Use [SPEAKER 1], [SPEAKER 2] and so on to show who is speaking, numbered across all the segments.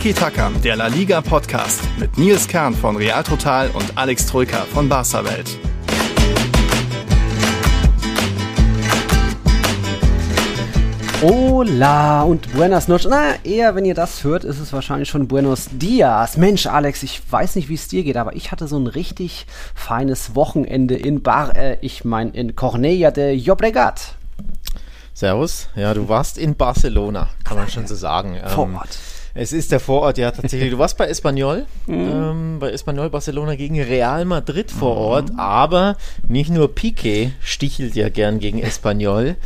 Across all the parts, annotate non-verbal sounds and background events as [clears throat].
[SPEAKER 1] Tiki Taka, der La Liga Podcast mit Nils Kern von Real Total und Alex Troika von Barca Welt.
[SPEAKER 2] Hola und buenas noches. Na, eher wenn ihr das hört, ist es wahrscheinlich schon Buenos Dias. Mensch, Alex, ich weiß nicht, wie es dir geht, aber ich hatte so ein richtig feines Wochenende in Bar, äh, ich meine in Cornella de Llobregat.
[SPEAKER 3] Servus. Ja, du warst in Barcelona, kann man schon so sagen.
[SPEAKER 2] Vor
[SPEAKER 3] Ähm,
[SPEAKER 2] Ort.
[SPEAKER 3] Es ist der Vorort, ja, tatsächlich. Du warst bei Espanyol, [laughs] ähm, bei Espanyol Barcelona gegen Real Madrid vor Ort, aber nicht nur Piqué stichelt ja gern gegen Espanyol.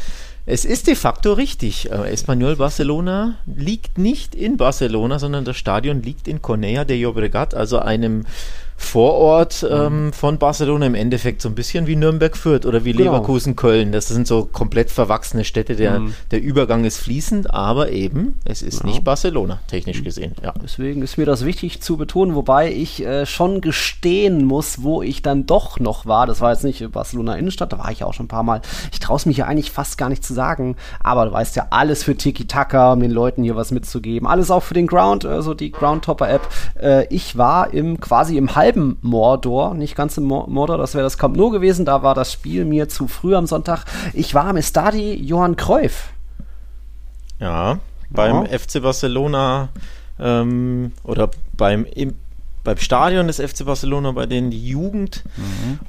[SPEAKER 3] Es ist de facto richtig. Äh, Espanyol Barcelona liegt nicht in Barcelona, sondern das Stadion liegt in Cornellà de Llobregat, also einem Vorort ähm, von Barcelona im Endeffekt so ein bisschen wie Nürnberg Fürth oder wie
[SPEAKER 2] Genau.
[SPEAKER 3] Leverkusen Köln. Das sind so komplett verwachsene Städte. Der, der Übergang ist fließend, aber eben, es ist nicht Barcelona, technisch gesehen. Ja.
[SPEAKER 2] Deswegen ist mir das wichtig zu betonen, wobei ich äh, schon gestehen muss, wo ich dann doch noch war. Das war jetzt nicht Barcelona Innenstadt, da war ich ja auch schon ein paar Mal. Ich traue es mich ja eigentlich fast gar nicht zu sagen, aber du weißt ja, alles für Tiki-Taka, um den Leuten hier was mitzugeben. Alles auch für den Ground, also die Groundtopper-App. Äh, ich war im quasi im halben Mordor, nicht ganz im Mor- Mordor, das wäre das Camp Nou gewesen, da war das Spiel mir zu früh am Sonntag. Ich war am Estadi Johann Cruyff.
[SPEAKER 3] Ja, beim
[SPEAKER 2] Ja.
[SPEAKER 3] FC Barcelona ähm, oder beim, im, beim Stadion des FC Barcelona, bei denen die Jugend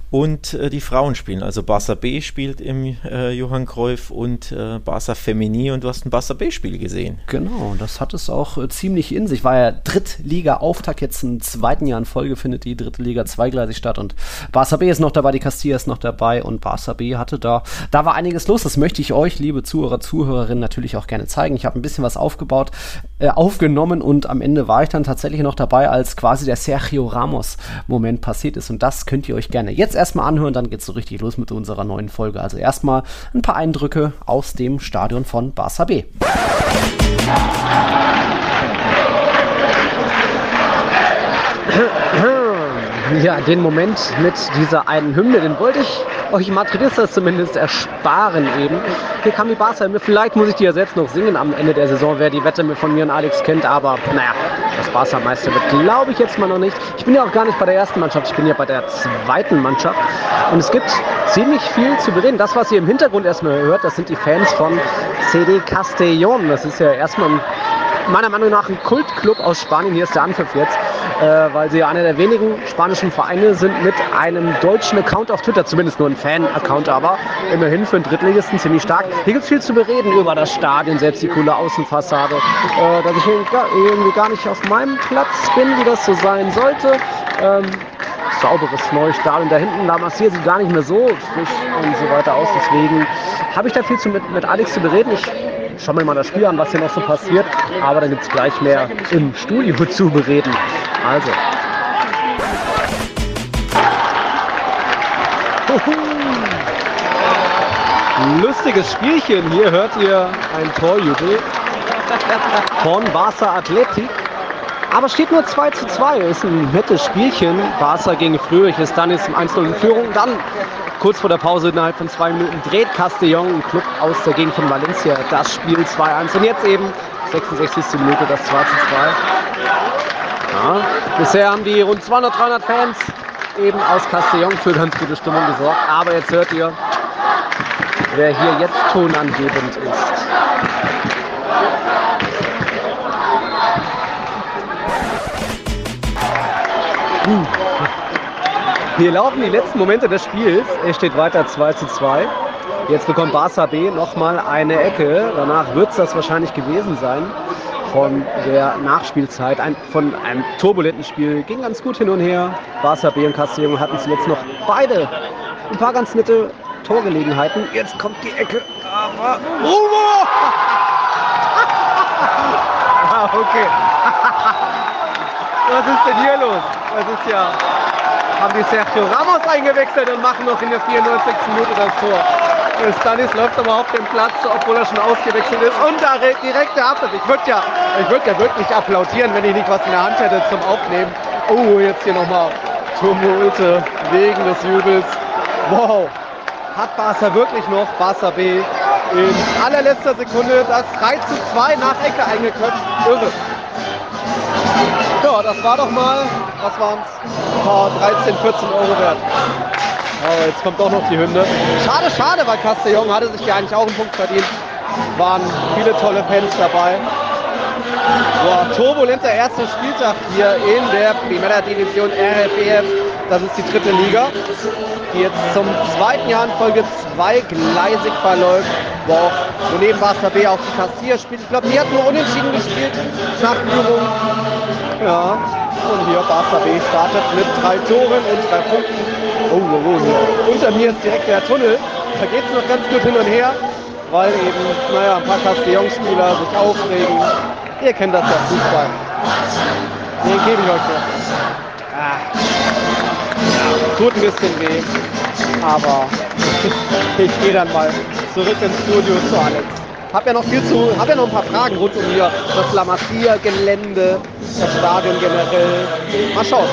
[SPEAKER 3] und äh, die Frauen spielen. Also Barca B spielt im äh, Johann Cruyff und äh, Barca Femini und du hast ein Barca B-Spiel gesehen.
[SPEAKER 2] Genau, das hat es auch äh, ziemlich in sich. War ja Drittliga-Auftakt, jetzt im zweiten Jahr in Folge findet die dritte Liga zweigleisig statt und Barca B ist noch dabei, die Castilla ist noch dabei und Barca B hatte da, da war einiges los. Das möchte ich euch, liebe Zuhörer, Zuhörerinnen, natürlich auch gerne zeigen. Ich habe ein bisschen was aufgebaut, äh, aufgenommen und am Ende war ich dann tatsächlich noch dabei, als quasi der Sergio Ramos-Moment passiert ist und das könnt ihr euch gerne jetzt erstmal anhören, dann geht's so richtig los mit unserer neuen Folge. Also erstmal ein paar Eindrücke aus dem Stadion von Barca B. [clears throat] Ja, den Moment mit dieser einen Hymne, den wollte ich euch Madridistas zumindest ersparen eben. Hier kam die Barca. Vielleicht muss ich die ja selbst noch singen am Ende der Saison, wer die Wette von mir und Alex kennt. Aber naja, das Barca Meister wird, glaube ich jetzt mal noch nicht. Ich bin ja auch gar nicht bei der ersten Mannschaft, ich bin ja bei der zweiten Mannschaft. Und es gibt ziemlich viel zu bereden. Das, was ihr im Hintergrund erstmal hört, das sind die Fans von CD Castellón. Das ist ja erstmal ein meiner Meinung nach ein Kultclub aus Spanien. Hier ist der Anpfiff jetzt, äh, weil sie ja einer der wenigen spanischen Vereine sind mit einem deutschen Account auf Twitter, zumindest nur ein Fan-Account, aber immerhin für einen Drittligisten ziemlich stark. Hier gibt es viel zu bereden über das Stadion, selbst die coole Außenfassade, äh, dass ich irgendwie gar nicht auf meinem Platz bin, wie das so sein sollte. Ähm, sauberes neues Stadion da hinten, da massiert sieht gar nicht mehr so frisch und so weiter aus. Deswegen habe ich da viel zu mit, mit Alex zu bereden. Ich schaue mir mal das Spiel an, was hier noch so passiert. Aber dann gibt es gleich mehr im Studio zu bereden. Also. Lustiges Spielchen. Hier hört ihr ein Torjubel von Barca Athletic. Aber steht nur 2 zu 2. Ist ein nettes Spielchen. Barca gegen Fröhlich ist dann jetzt im 1-0 in Führung. Dann kurz vor der Pause innerhalb von zwei Minuten dreht Castellón, ein Club aus der Gegend von Valencia, das Spiel 2-1. Und jetzt eben 66. Minute das 2 zu 2. Ja, bisher haben die rund 200, 300 Fans eben aus Castellón für ganz gute Stimmung gesorgt. Aber jetzt hört ihr, wer hier jetzt tonangebend ist. Hier laufen die letzten Momente des Spiels. Es steht weiter 2 zu 2. Jetzt bekommt Barca B nochmal eine Ecke. Danach wird es das wahrscheinlich gewesen sein von der Nachspielzeit. Ein, von einem turbulenten Spiel. Ging ganz gut hin und her. Barca B und Castellón hatten zuletzt noch beide ein paar ganz nette Torgelegenheiten. Jetzt kommt die Ecke. Aber. Rumo! [laughs] ah, okay. [laughs] Was ist denn hier los? Das ist ja haben die Sergio Ramos eingewechselt und machen noch in der 94. Minute das Tor. Stanis läuft aber auf dem Platz, obwohl er schon ausgewechselt ist. Und da re- direkt der Abschluss. Ich würde ja, ich würd ja wirklich applaudieren, wenn ich nicht was in der Hand hätte zum Aufnehmen. Oh, jetzt hier nochmal Tumulte wegen des Jubels. Wow. Hat Barca wirklich noch, Barca B, in allerletzter Sekunde das 3 zu 2 nach Ecke eingeköpft. Irre. Ja, das war doch mal, was waren es? 13, 14 Euro wert. Aber jetzt kommt doch noch die Hymne. Schade, schade, weil Castellón hatte sich ja eigentlich auch einen Punkt verdient. Waren viele tolle Fans dabei. Boah, turbulenter erster Spieltag hier in der Primera Division RFEF. Das ist die dritte Liga, die jetzt zum zweiten Jahr in Folge zweigleisig verläuft, wo, auch, wo neben Barca B auch die Kassier spielt. Ich glaube, die hat nur unentschieden gespielt nach Führung. Ja, und hier Barca B startet mit drei Toren und drei Punkten. Oh, oh, oh, hier. Unter mir ist direkt der Tunnel. Da geht es noch ganz gut hin und her, weil eben, naja, ein paar Castellon-Spieler sich aufregen. Ihr kennt das ja, Fußball. Den gebe ich euch noch. Ah. Tut ein bisschen weh, aber [laughs] ich gehe dann mal zurück ins Studio zu Alex. Hab ja noch viel zu, hab ja noch ein paar Fragen rund um hier das La Masia-Gelände, das Stadion generell. Mal schauen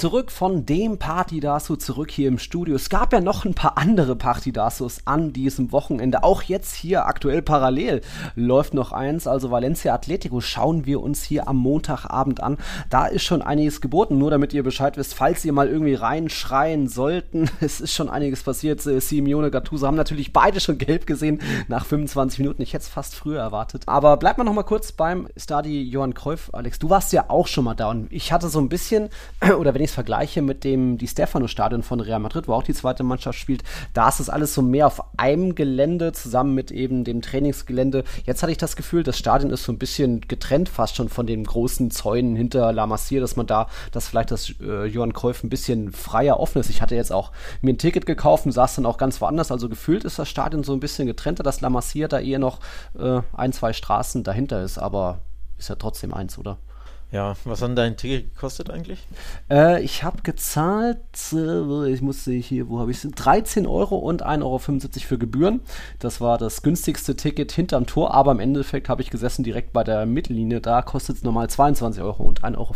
[SPEAKER 2] zurück von dem Party-Dasso zurück hier im Studio. Es gab ja noch ein paar andere Party-Dassos an diesem Wochenende. Auch jetzt hier aktuell parallel läuft noch eins. Also Valencia Atletico schauen wir uns hier am Montagabend an. Da ist schon einiges geboten. Nur damit ihr Bescheid wisst, falls ihr mal irgendwie reinschreien sollten. [laughs] Es ist schon einiges passiert. Äh, Simeone Gattuso haben natürlich beide schon gelb gesehen nach 25 Minuten. Ich hätte es fast früher erwartet. Aber bleibt mal noch mal kurz beim Stadi Johann Kreuf. Alex, du warst ja auch schon mal da und ich hatte so ein bisschen, [clears throat] oder wenn ich es vergleiche mit dem Di Stefano-Stadion von Real Madrid, wo auch die zweite Mannschaft spielt, da ist es alles so mehr auf einem Gelände zusammen mit eben dem Trainingsgelände. Jetzt hatte ich das Gefühl, das Stadion ist so ein bisschen getrennt fast schon von den großen Zäunen hinter La Masia, dass man da, dass vielleicht das äh, Johann Cruyff ein bisschen freier offen ist. Ich hatte jetzt auch mir ein Ticket gekauft und saß dann auch ganz woanders. Also gefühlt ist das Stadion so ein bisschen getrennter, dass La Masia da eher noch äh, ein, zwei Straßen dahinter ist, aber ist ja trotzdem eins, oder?
[SPEAKER 3] Ja, was hat dein Ticket gekostet eigentlich?
[SPEAKER 2] Äh, ich habe gezahlt, äh, ich musste hier, wo habe ich es? 13 Euro und 1,75 Euro für Gebühren. Das war das günstigste Ticket hinterm Tor, aber im Endeffekt habe ich gesessen direkt bei der Mittellinie. Da kostet es normal 22 Euro und 1,75 Euro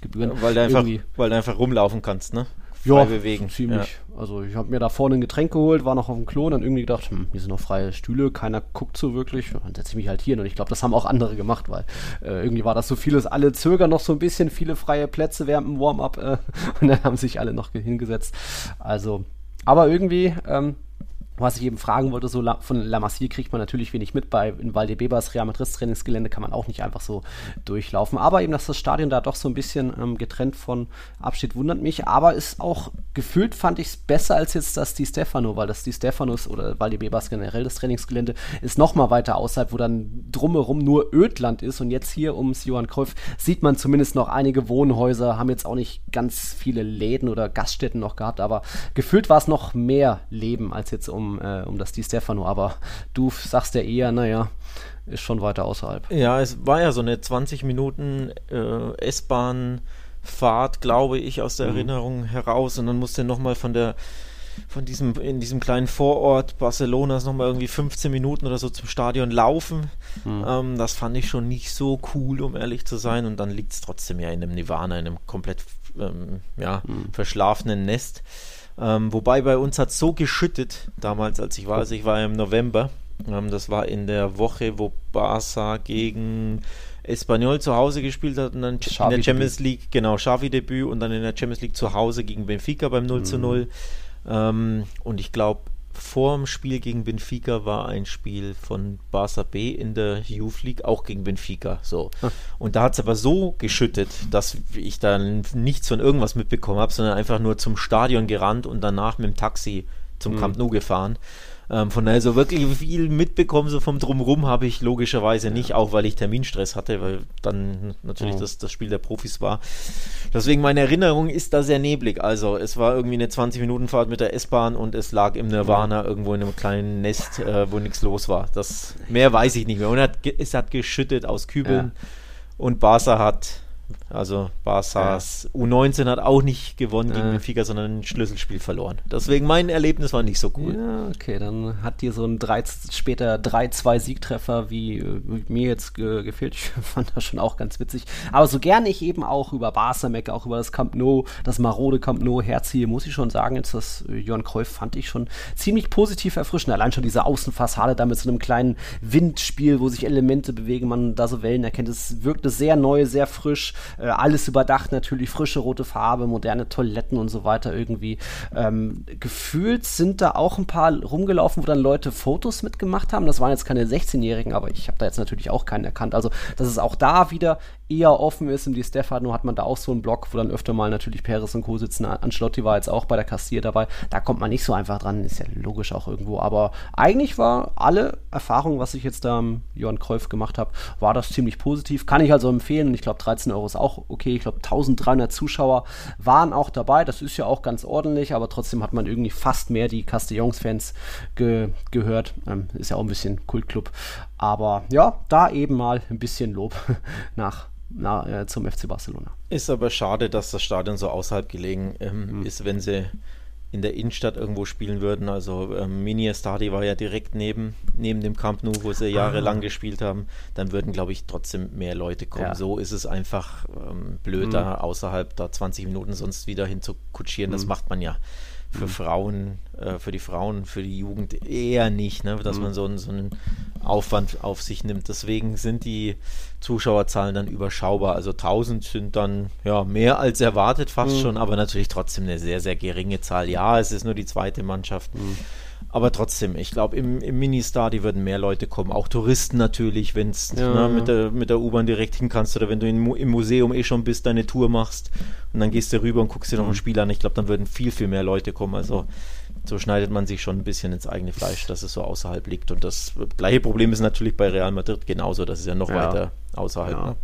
[SPEAKER 2] Gebühren.
[SPEAKER 3] Ja, weil, du einfach, weil du einfach rumlaufen kannst, ne?
[SPEAKER 2] ja, bewegen. Ziemlich. Ja. Also ich habe mir da vorne ein Getränk geholt, war noch auf dem Klo und dann irgendwie gedacht, hm, hier sind noch freie Stühle, keiner guckt so wirklich. Dann setze ich mich halt hier und ich glaube, das haben auch andere gemacht, weil äh, irgendwie war das so vieles, alle zögern noch so ein bisschen, viele freie Plätze während dem Warm-up äh, [laughs] und dann haben sich alle noch hingesetzt. Also, aber irgendwie ähm, was ich eben fragen wollte, so von La Masie kriegt man natürlich wenig mit. Bei in Valdebebas Real Madrid Trainingsgelände kann man auch nicht einfach so durchlaufen. Aber eben, dass das Stadion da doch so ein bisschen ähm, getrennt von absteht, wundert mich. Aber ist auch gefühlt, fand ich es besser als jetzt das Di Stefano, weil das Di Stefanos oder Valdebebas generell das Trainingsgelände ist noch mal weiter außerhalb, wo dann drumherum nur Ödland ist. Und jetzt hier ums Johann Cruyff sieht man zumindest noch einige Wohnhäuser, haben jetzt auch nicht ganz viele Läden oder Gaststätten noch gehabt, aber gefühlt war es noch mehr Leben als jetzt um um, äh, um das Di Stefano, aber du sagst ja eher, naja, ist schon weiter außerhalb.
[SPEAKER 3] Ja, es war ja so eine 20 Minuten äh, S-Bahn Fahrt, glaube ich, aus der mhm. Erinnerung heraus und dann musste nochmal von der von diesem, in diesem kleinen Vorort Barcelonas nochmal irgendwie 15 Minuten oder so zum Stadion laufen. Mhm. Ähm, das fand ich schon nicht so cool, um ehrlich zu sein. Und dann liegt es trotzdem ja in einem Nirvana, in einem komplett ähm, ja, mhm. verschlafenen Nest. Ähm, wobei bei uns hat so geschüttet damals, als ich war. Also ich war im November. Ähm, das war in der Woche, wo Barca gegen Espanyol zu Hause gespielt hat und dann in der Champions League, genau, Xavi-Debüt und dann in der Champions League zu Hause gegen Benfica beim 0 zu 0. Mhm. Ähm, und ich glaube, vor dem Spiel gegen Benfica war ein Spiel von Barca B in der Youth League, auch gegen Benfica. So. Hm. Und da hat es aber so geschüttet, dass ich dann nichts von irgendwas mitbekommen habe, sondern einfach nur zum Stadion gerannt und danach mit dem Taxi zum hm. Camp Nou gefahren. Ähm, von daher so wirklich viel mitbekommen, so vom Drumrum habe ich logischerweise nicht, auch weil ich Terminstress hatte, weil dann natürlich oh. das, das Spiel der Profis war. Deswegen meine Erinnerung ist da sehr neblig. Also es war irgendwie eine 20-Minuten-Fahrt mit der S-Bahn und es lag im Nirvana oh. irgendwo in einem kleinen Nest, äh, wo nichts los war. Das mehr weiß ich nicht mehr. Und hat, es hat geschüttet aus Kübeln ja. und Barca hat Also Barças ja. U19 hat auch nicht gewonnen gegen äh. Benfica, sondern ein Schlüsselspiel verloren. Deswegen mein Erlebnis war nicht so cool.
[SPEAKER 2] Ja, okay, dann hat dir so ein 3, später 3-2 Siegtreffer wie, wie mir jetzt ge gefehlt. Ich [laughs] fand das schon auch ganz witzig. Aber so gerne ich eben auch über Barca mecke, auch über das Camp Nou, das marode Camp Nou herziehe, muss ich schon sagen, jetzt das Johann Cruyff fand ich schon ziemlich positiv erfrischend. Allein schon diese Außenfassade da mit so einem kleinen Windspiel, wo sich Elemente bewegen, man da so Wellen erkennt. Es wirkte sehr neu, sehr frisch äh, alles überdacht natürlich, frische rote Farbe, moderne Toiletten und so weiter irgendwie. Ähm, gefühlt sind da auch ein paar rumgelaufen, wo dann Leute Fotos mitgemacht haben. Das waren jetzt keine 16-Jährigen, aber ich habe da jetzt natürlich auch keinen erkannt. Also, dass es auch da wieder eher offen ist. Im Di Stefano hat man da auch so einen Block, wo dann öfter mal natürlich Perez und Co. sitzen. Ancelotti war jetzt auch bei der Kassier dabei. Da kommt man nicht so einfach dran, ist ja logisch auch irgendwo. Aber eigentlich war alle Erfahrungen, was ich jetzt da am Johann Kreuf gemacht habe, war das ziemlich positiv. Kann ich also empfehlen. Und ich glaube, 13 Euro ist auch okay. Ich glaube, 1300 Zuschauer waren auch dabei. Das ist ja auch ganz ordentlich, aber trotzdem hat man irgendwie fast mehr die Castellons-Fans ge gehört. Ähm, ist ja auch ein bisschen Kultclub. Aber ja, da eben mal ein bisschen Lob [laughs] nach na, äh, zum FC Barcelona.
[SPEAKER 3] Ist aber schade, dass das Stadion so außerhalb gelegen ähm, mhm. ist, wenn sie in der Innenstadt irgendwo spielen würden. Also ähm, Mini Stadi war ja direkt neben, neben dem Camp Nou, wo sie jahrelang ah. gespielt haben. Dann würden, glaube ich, trotzdem mehr Leute kommen. Ja. So ist es einfach ähm, blöd, mhm. da außerhalb da 20 Minuten sonst wieder hinzukutschieren. Mhm. Das macht man ja für mhm. Frauen, äh, für die Frauen, für die Jugend eher nicht, ne? dass mhm. man so einen, so einen Aufwand auf sich nimmt. Deswegen sind die Zuschauerzahlen dann überschaubar. Also 1000 sind dann ja mehr als erwartet fast mhm. schon, aber natürlich trotzdem eine sehr, sehr geringe Zahl. Ja, es ist nur die zweite Mannschaft. Mhm. Aber trotzdem, ich glaube, im, im Mini-Star, würden mehr Leute kommen. Auch Touristen natürlich, wenn es ja, ne, mit der, mit der U-Bahn direkt hin kannst oder wenn du in, im Museum eh schon bist, deine Tour machst und dann gehst du rüber und guckst dir noch ein mhm. Spiel an. Ich glaube, dann würden viel, viel mehr Leute kommen. Also so schneidet man sich schon ein bisschen ins eigene Fleisch, dass es so außerhalb liegt. Und das gleiche Problem ist natürlich bei Real Madrid genauso. Das ist ja noch ja. weiter außerhalb. Ja. Ne?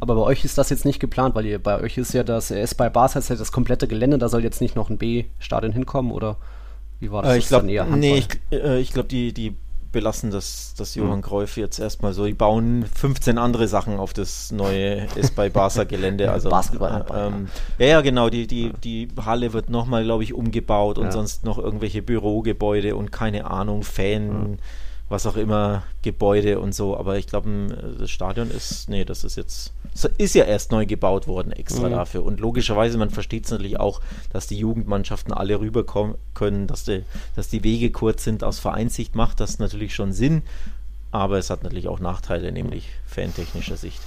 [SPEAKER 2] Aber bei euch ist das jetzt nicht geplant, weil ihr bei euch ist ja das, er ist bei Barca ja das komplette Gelände, da soll jetzt nicht noch ein B-Stadion hinkommen oder?
[SPEAKER 3] Wie war das? Äh, ich glaube, nee, ich, äh, ich glaube, die, die belassen das, das Johann mhm. Cruyff jetzt erstmal so. Die bauen 15 andere Sachen auf das neue ist bei Barca Gelände. [laughs] Also, Basketball. Äh, ähm, ja, ja, genau. Die, die, die Halle wird nochmal, glaube ich, umgebaut und ja. sonst noch irgendwelche Bürogebäude und keine Ahnung, Fan. Mhm was auch immer, Gebäude und so. Aber ich glaube, das Stadion ist, nee, das ist jetzt, ist ja erst neu gebaut worden extra mhm. dafür. Und logischerweise, man versteht es natürlich auch, dass die Jugendmannschaften alle rüberkommen können, dass die, dass die Wege kurz sind. Aus Vereinssicht macht das natürlich schon Sinn. Aber es hat natürlich auch Nachteile, nämlich fantechnischer Sicht.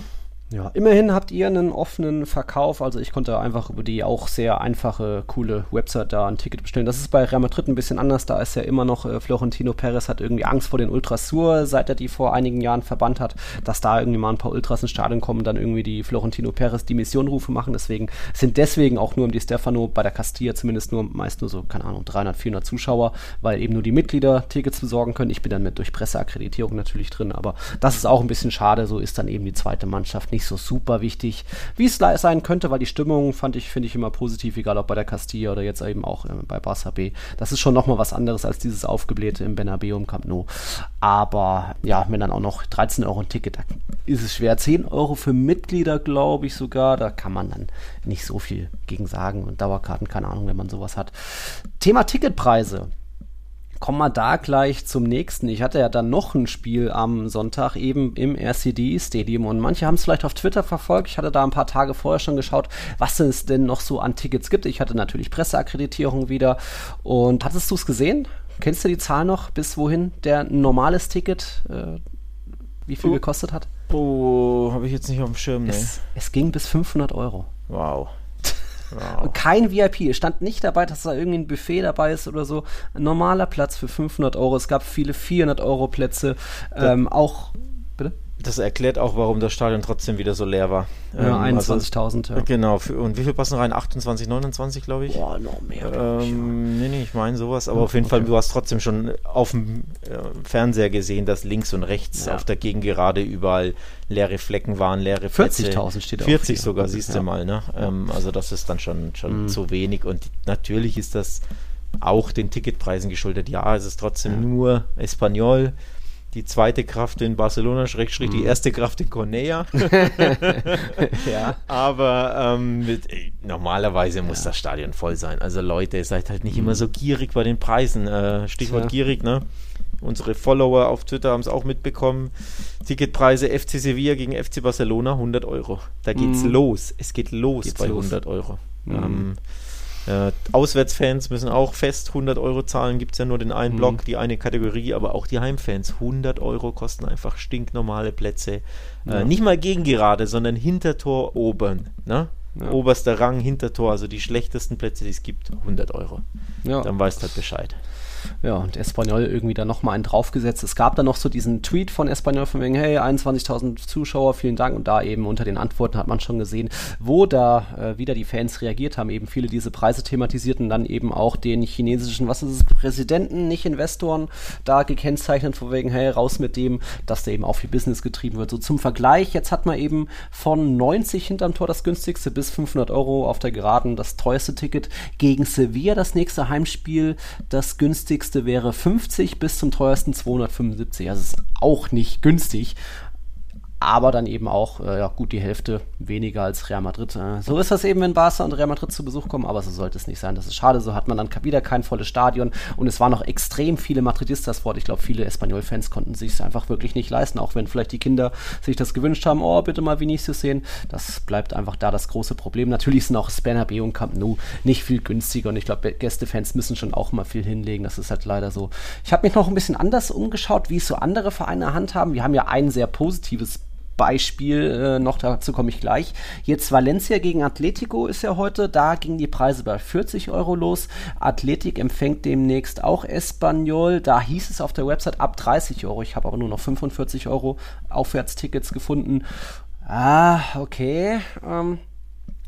[SPEAKER 2] Ja, immerhin habt ihr einen offenen Verkauf. Also ich konnte einfach über die auch sehr einfache, coole Website da ein Ticket bestellen. Das ist bei Real Madrid ein bisschen anders. Da ist ja immer noch äh, Florentino Perez hat irgendwie Angst vor den Ultrasur, seit er die vor einigen Jahren verbannt hat, dass da irgendwie mal ein paar Ultras ins Stadion kommen dann irgendwie die Florentino Perez die Missionrufe machen. Deswegen sind deswegen auch nur im Di Stefano bei der Castilla zumindest nur meist nur so, keine Ahnung, 300, 400 Zuschauer, weil eben nur die Mitglieder Tickets besorgen können. Ich bin dann mit durch Presseakkreditierung natürlich drin, aber das ist auch ein bisschen schade. So ist dann eben die zweite Mannschaft nicht so super wichtig, wie es sein könnte, weil die Stimmung fand ich, finde ich immer positiv, egal ob bei der Castilla oder jetzt eben auch äh, bei Barça B. Das ist schon nochmal was anderes als dieses aufgeblähte im Bernabeu im Camp Nou. Aber ja, wenn dann auch noch 13 Euro ein Ticket, da ist es schwer. 10 Euro für Mitglieder, glaube ich sogar, da kann man dann nicht so viel gegen sagen. Und Dauerkarten, keine Ahnung, wenn man sowas hat. Thema Ticketpreise kommen wir da gleich zum nächsten. Ich hatte ja dann noch ein Spiel am Sonntag eben im RCD Stadium und manche haben es vielleicht auf Twitter verfolgt. Ich hatte da ein paar Tage vorher schon geschaut, was es denn noch so an Tickets gibt. Ich hatte natürlich Presseakkreditierung wieder und hattest du es gesehen? Kennst du die Zahl noch, bis wohin der normales Ticket, äh, wie viel oh. gekostet hat?
[SPEAKER 3] Oh, habe ich jetzt nicht auf dem Schirm?
[SPEAKER 2] Es, es ging bis 500 Euro.
[SPEAKER 3] Wow.
[SPEAKER 2] Wow. Kein VIP. Es stand nicht dabei, dass da irgendwie ein Buffet dabei ist oder so. Ein normaler Platz für 500 Euro. Es gab viele 400 Euro Plätze. Ähm, auch
[SPEAKER 3] das erklärt auch, warum das Stadion trotzdem wieder so leer war.
[SPEAKER 2] Ja, ähm, 21.000. Also,
[SPEAKER 3] ja. Genau. Für, und wie viel passen rein? 28, 29, glaube ich.
[SPEAKER 2] Boah, noch mehr.
[SPEAKER 3] Ähm, nee, nee, ich meine sowas. Aber ja, auf jeden okay. Fall, du hast trotzdem schon auf dem äh, Fernseher gesehen, dass links und rechts ja. auf der Gegengerade überall leere Flecken waren, leere
[SPEAKER 2] Plätze. 40.000 steht
[SPEAKER 3] 40 sogar, siehst du mal. Ne? Ähm, also das ist dann schon, schon mhm. zu wenig. Und natürlich ist das auch den Ticketpreisen geschuldet. Ja, es ist trotzdem nur Espanol die zweite Kraft in Barcelona, Schrägstrich, mhm. die erste Kraft in Cornea. [laughs] ja. Aber ähm, mit, ey, normalerweise muss ja. das Stadion voll sein. Also Leute, seid halt nicht mhm. immer so gierig bei den Preisen. Äh, Stichwort ja. gierig, ne? Unsere Follower auf Twitter haben es auch mitbekommen. Ticketpreise FC Sevilla gegen FC Barcelona 100 Euro. Da geht's mhm. los. Es geht los geht's bei los. 100 Euro. Mhm. Ähm, äh, Auswärtsfans müssen auch fest 100 Euro zahlen. Gibt es ja nur den einen mhm. Block, die eine Kategorie, aber auch die Heimfans. 100 Euro kosten einfach stinknormale Plätze. Äh, ja. Nicht mal gegen gerade, sondern Hintertor oben. Ne? Ja. Oberster Rang, Hintertor, also die schlechtesten Plätze, die es gibt, 100 Euro. Ja. Dann weißt halt Bescheid.
[SPEAKER 2] Ja, und Espanyol irgendwie da nochmal einen draufgesetzt. Es gab dann noch so diesen Tweet von Espanyol von wegen, hey, 21.000 Zuschauer, vielen Dank. Und da eben unter den Antworten hat man schon gesehen, wo da äh, wieder die Fans reagiert haben. Eben viele diese Preise thematisierten, dann eben auch den chinesischen, was ist es, Präsidenten, nicht Investoren, da gekennzeichnet von wegen, hey, raus mit dem, dass da eben auch viel Business getrieben wird. So zum Vergleich, jetzt hat man eben von 90 hinterm Tor das günstigste bis 500 Euro auf der Geraden das teuerste Ticket gegen Sevilla, das nächste Heimspiel, das günstigste günstigste wäre 50 bis zum teuersten 275. Also ist auch nicht günstig aber dann eben auch äh, ja, gut die Hälfte weniger als Real Madrid. Äh, so ist das eben, wenn Barca und Real Madrid zu Besuch kommen, aber so sollte es nicht sein. Das ist schade. So hat man dann wieder kein volles Stadion und es waren noch extrem viele Madridistas vor Ort. Ich glaube, viele Espanyol-Fans konnten sich es einfach wirklich nicht leisten, auch wenn vielleicht die Kinder sich das gewünscht haben. Oh, bitte mal Vinicius sehen. Das bleibt einfach da das große Problem. Natürlich sind auch Bernabeu und Camp Nou nicht viel günstiger und ich glaube, Gästefans müssen schon auch mal viel hinlegen. Das ist halt leider so. Ich habe mich noch ein bisschen anders umgeschaut, wie es so andere Vereine handhaben. Wir haben ja ein sehr positives Beispiel äh, noch, dazu komme ich gleich. Jetzt Valencia gegen Atletico ist ja heute, da gingen die Preise bei 40 Euro los. Athletic empfängt demnächst auch Espanyol, da hieß es auf der Website ab 30 Euro. Ich habe aber nur noch 45 Euro Aufwärtstickets gefunden. Ah, okay. Ähm,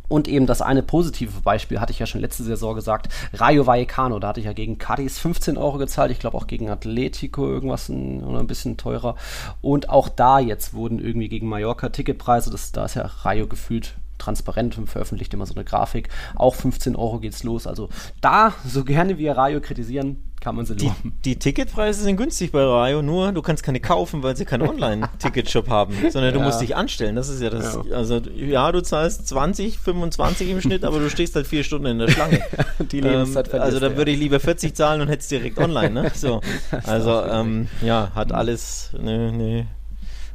[SPEAKER 2] und eben das eine positive Beispiel hatte ich ja schon letzte Saison gesagt, Rayo Vallecano, da hatte ich ja gegen Cadiz 15 Euro gezahlt, ich glaube auch gegen Atletico irgendwas ein, oder ein bisschen teurer. Und auch da jetzt wurden irgendwie gegen Mallorca Ticketpreise, das, da ist ja Rayo gefühlt transparent und veröffentlicht immer so eine Grafik. Auch 15 Euro geht's los. Also da, so gerne wir Rayo kritisieren, kann man sie
[SPEAKER 3] die, die Ticketpreise sind günstig bei Rayo, nur du kannst keine kaufen, weil sie keinen Online-Ticketshop [laughs] haben, sondern ja. du musst dich anstellen. Das ist ja das. Ja. Also ja, du zahlst 20, 25 im Schnitt, aber du stehst halt vier Stunden in der Schlange. [laughs] die Lebenszeit ähm, Also da würde ich lieber 40 zahlen und hättest direkt online. Ne? [laughs] So. Also ähm, ja, hat alles eine, eine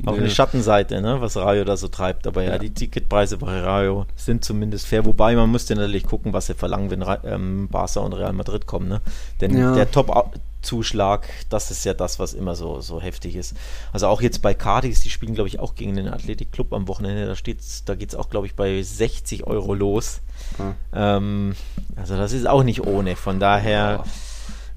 [SPEAKER 3] auch eine Schattenseite, ne, was Rayo da so treibt. Aber ja, ja, die Ticketpreise bei Rayo sind zumindest fair. Wobei man müsste natürlich gucken, was sie verlangen, wenn ähm, Barca und Real Madrid kommen. Ne? Denn ja. der Top Zuschlag, das ist ja das, was immer so, so heftig ist. Also auch jetzt bei Cardis, die spielen, glaube ich, auch gegen den Athletic Club am Wochenende. Da steht's, da geht es auch, glaube ich, bei 60 Euro los. Mhm. Ähm, also das ist auch nicht ohne. Von daher.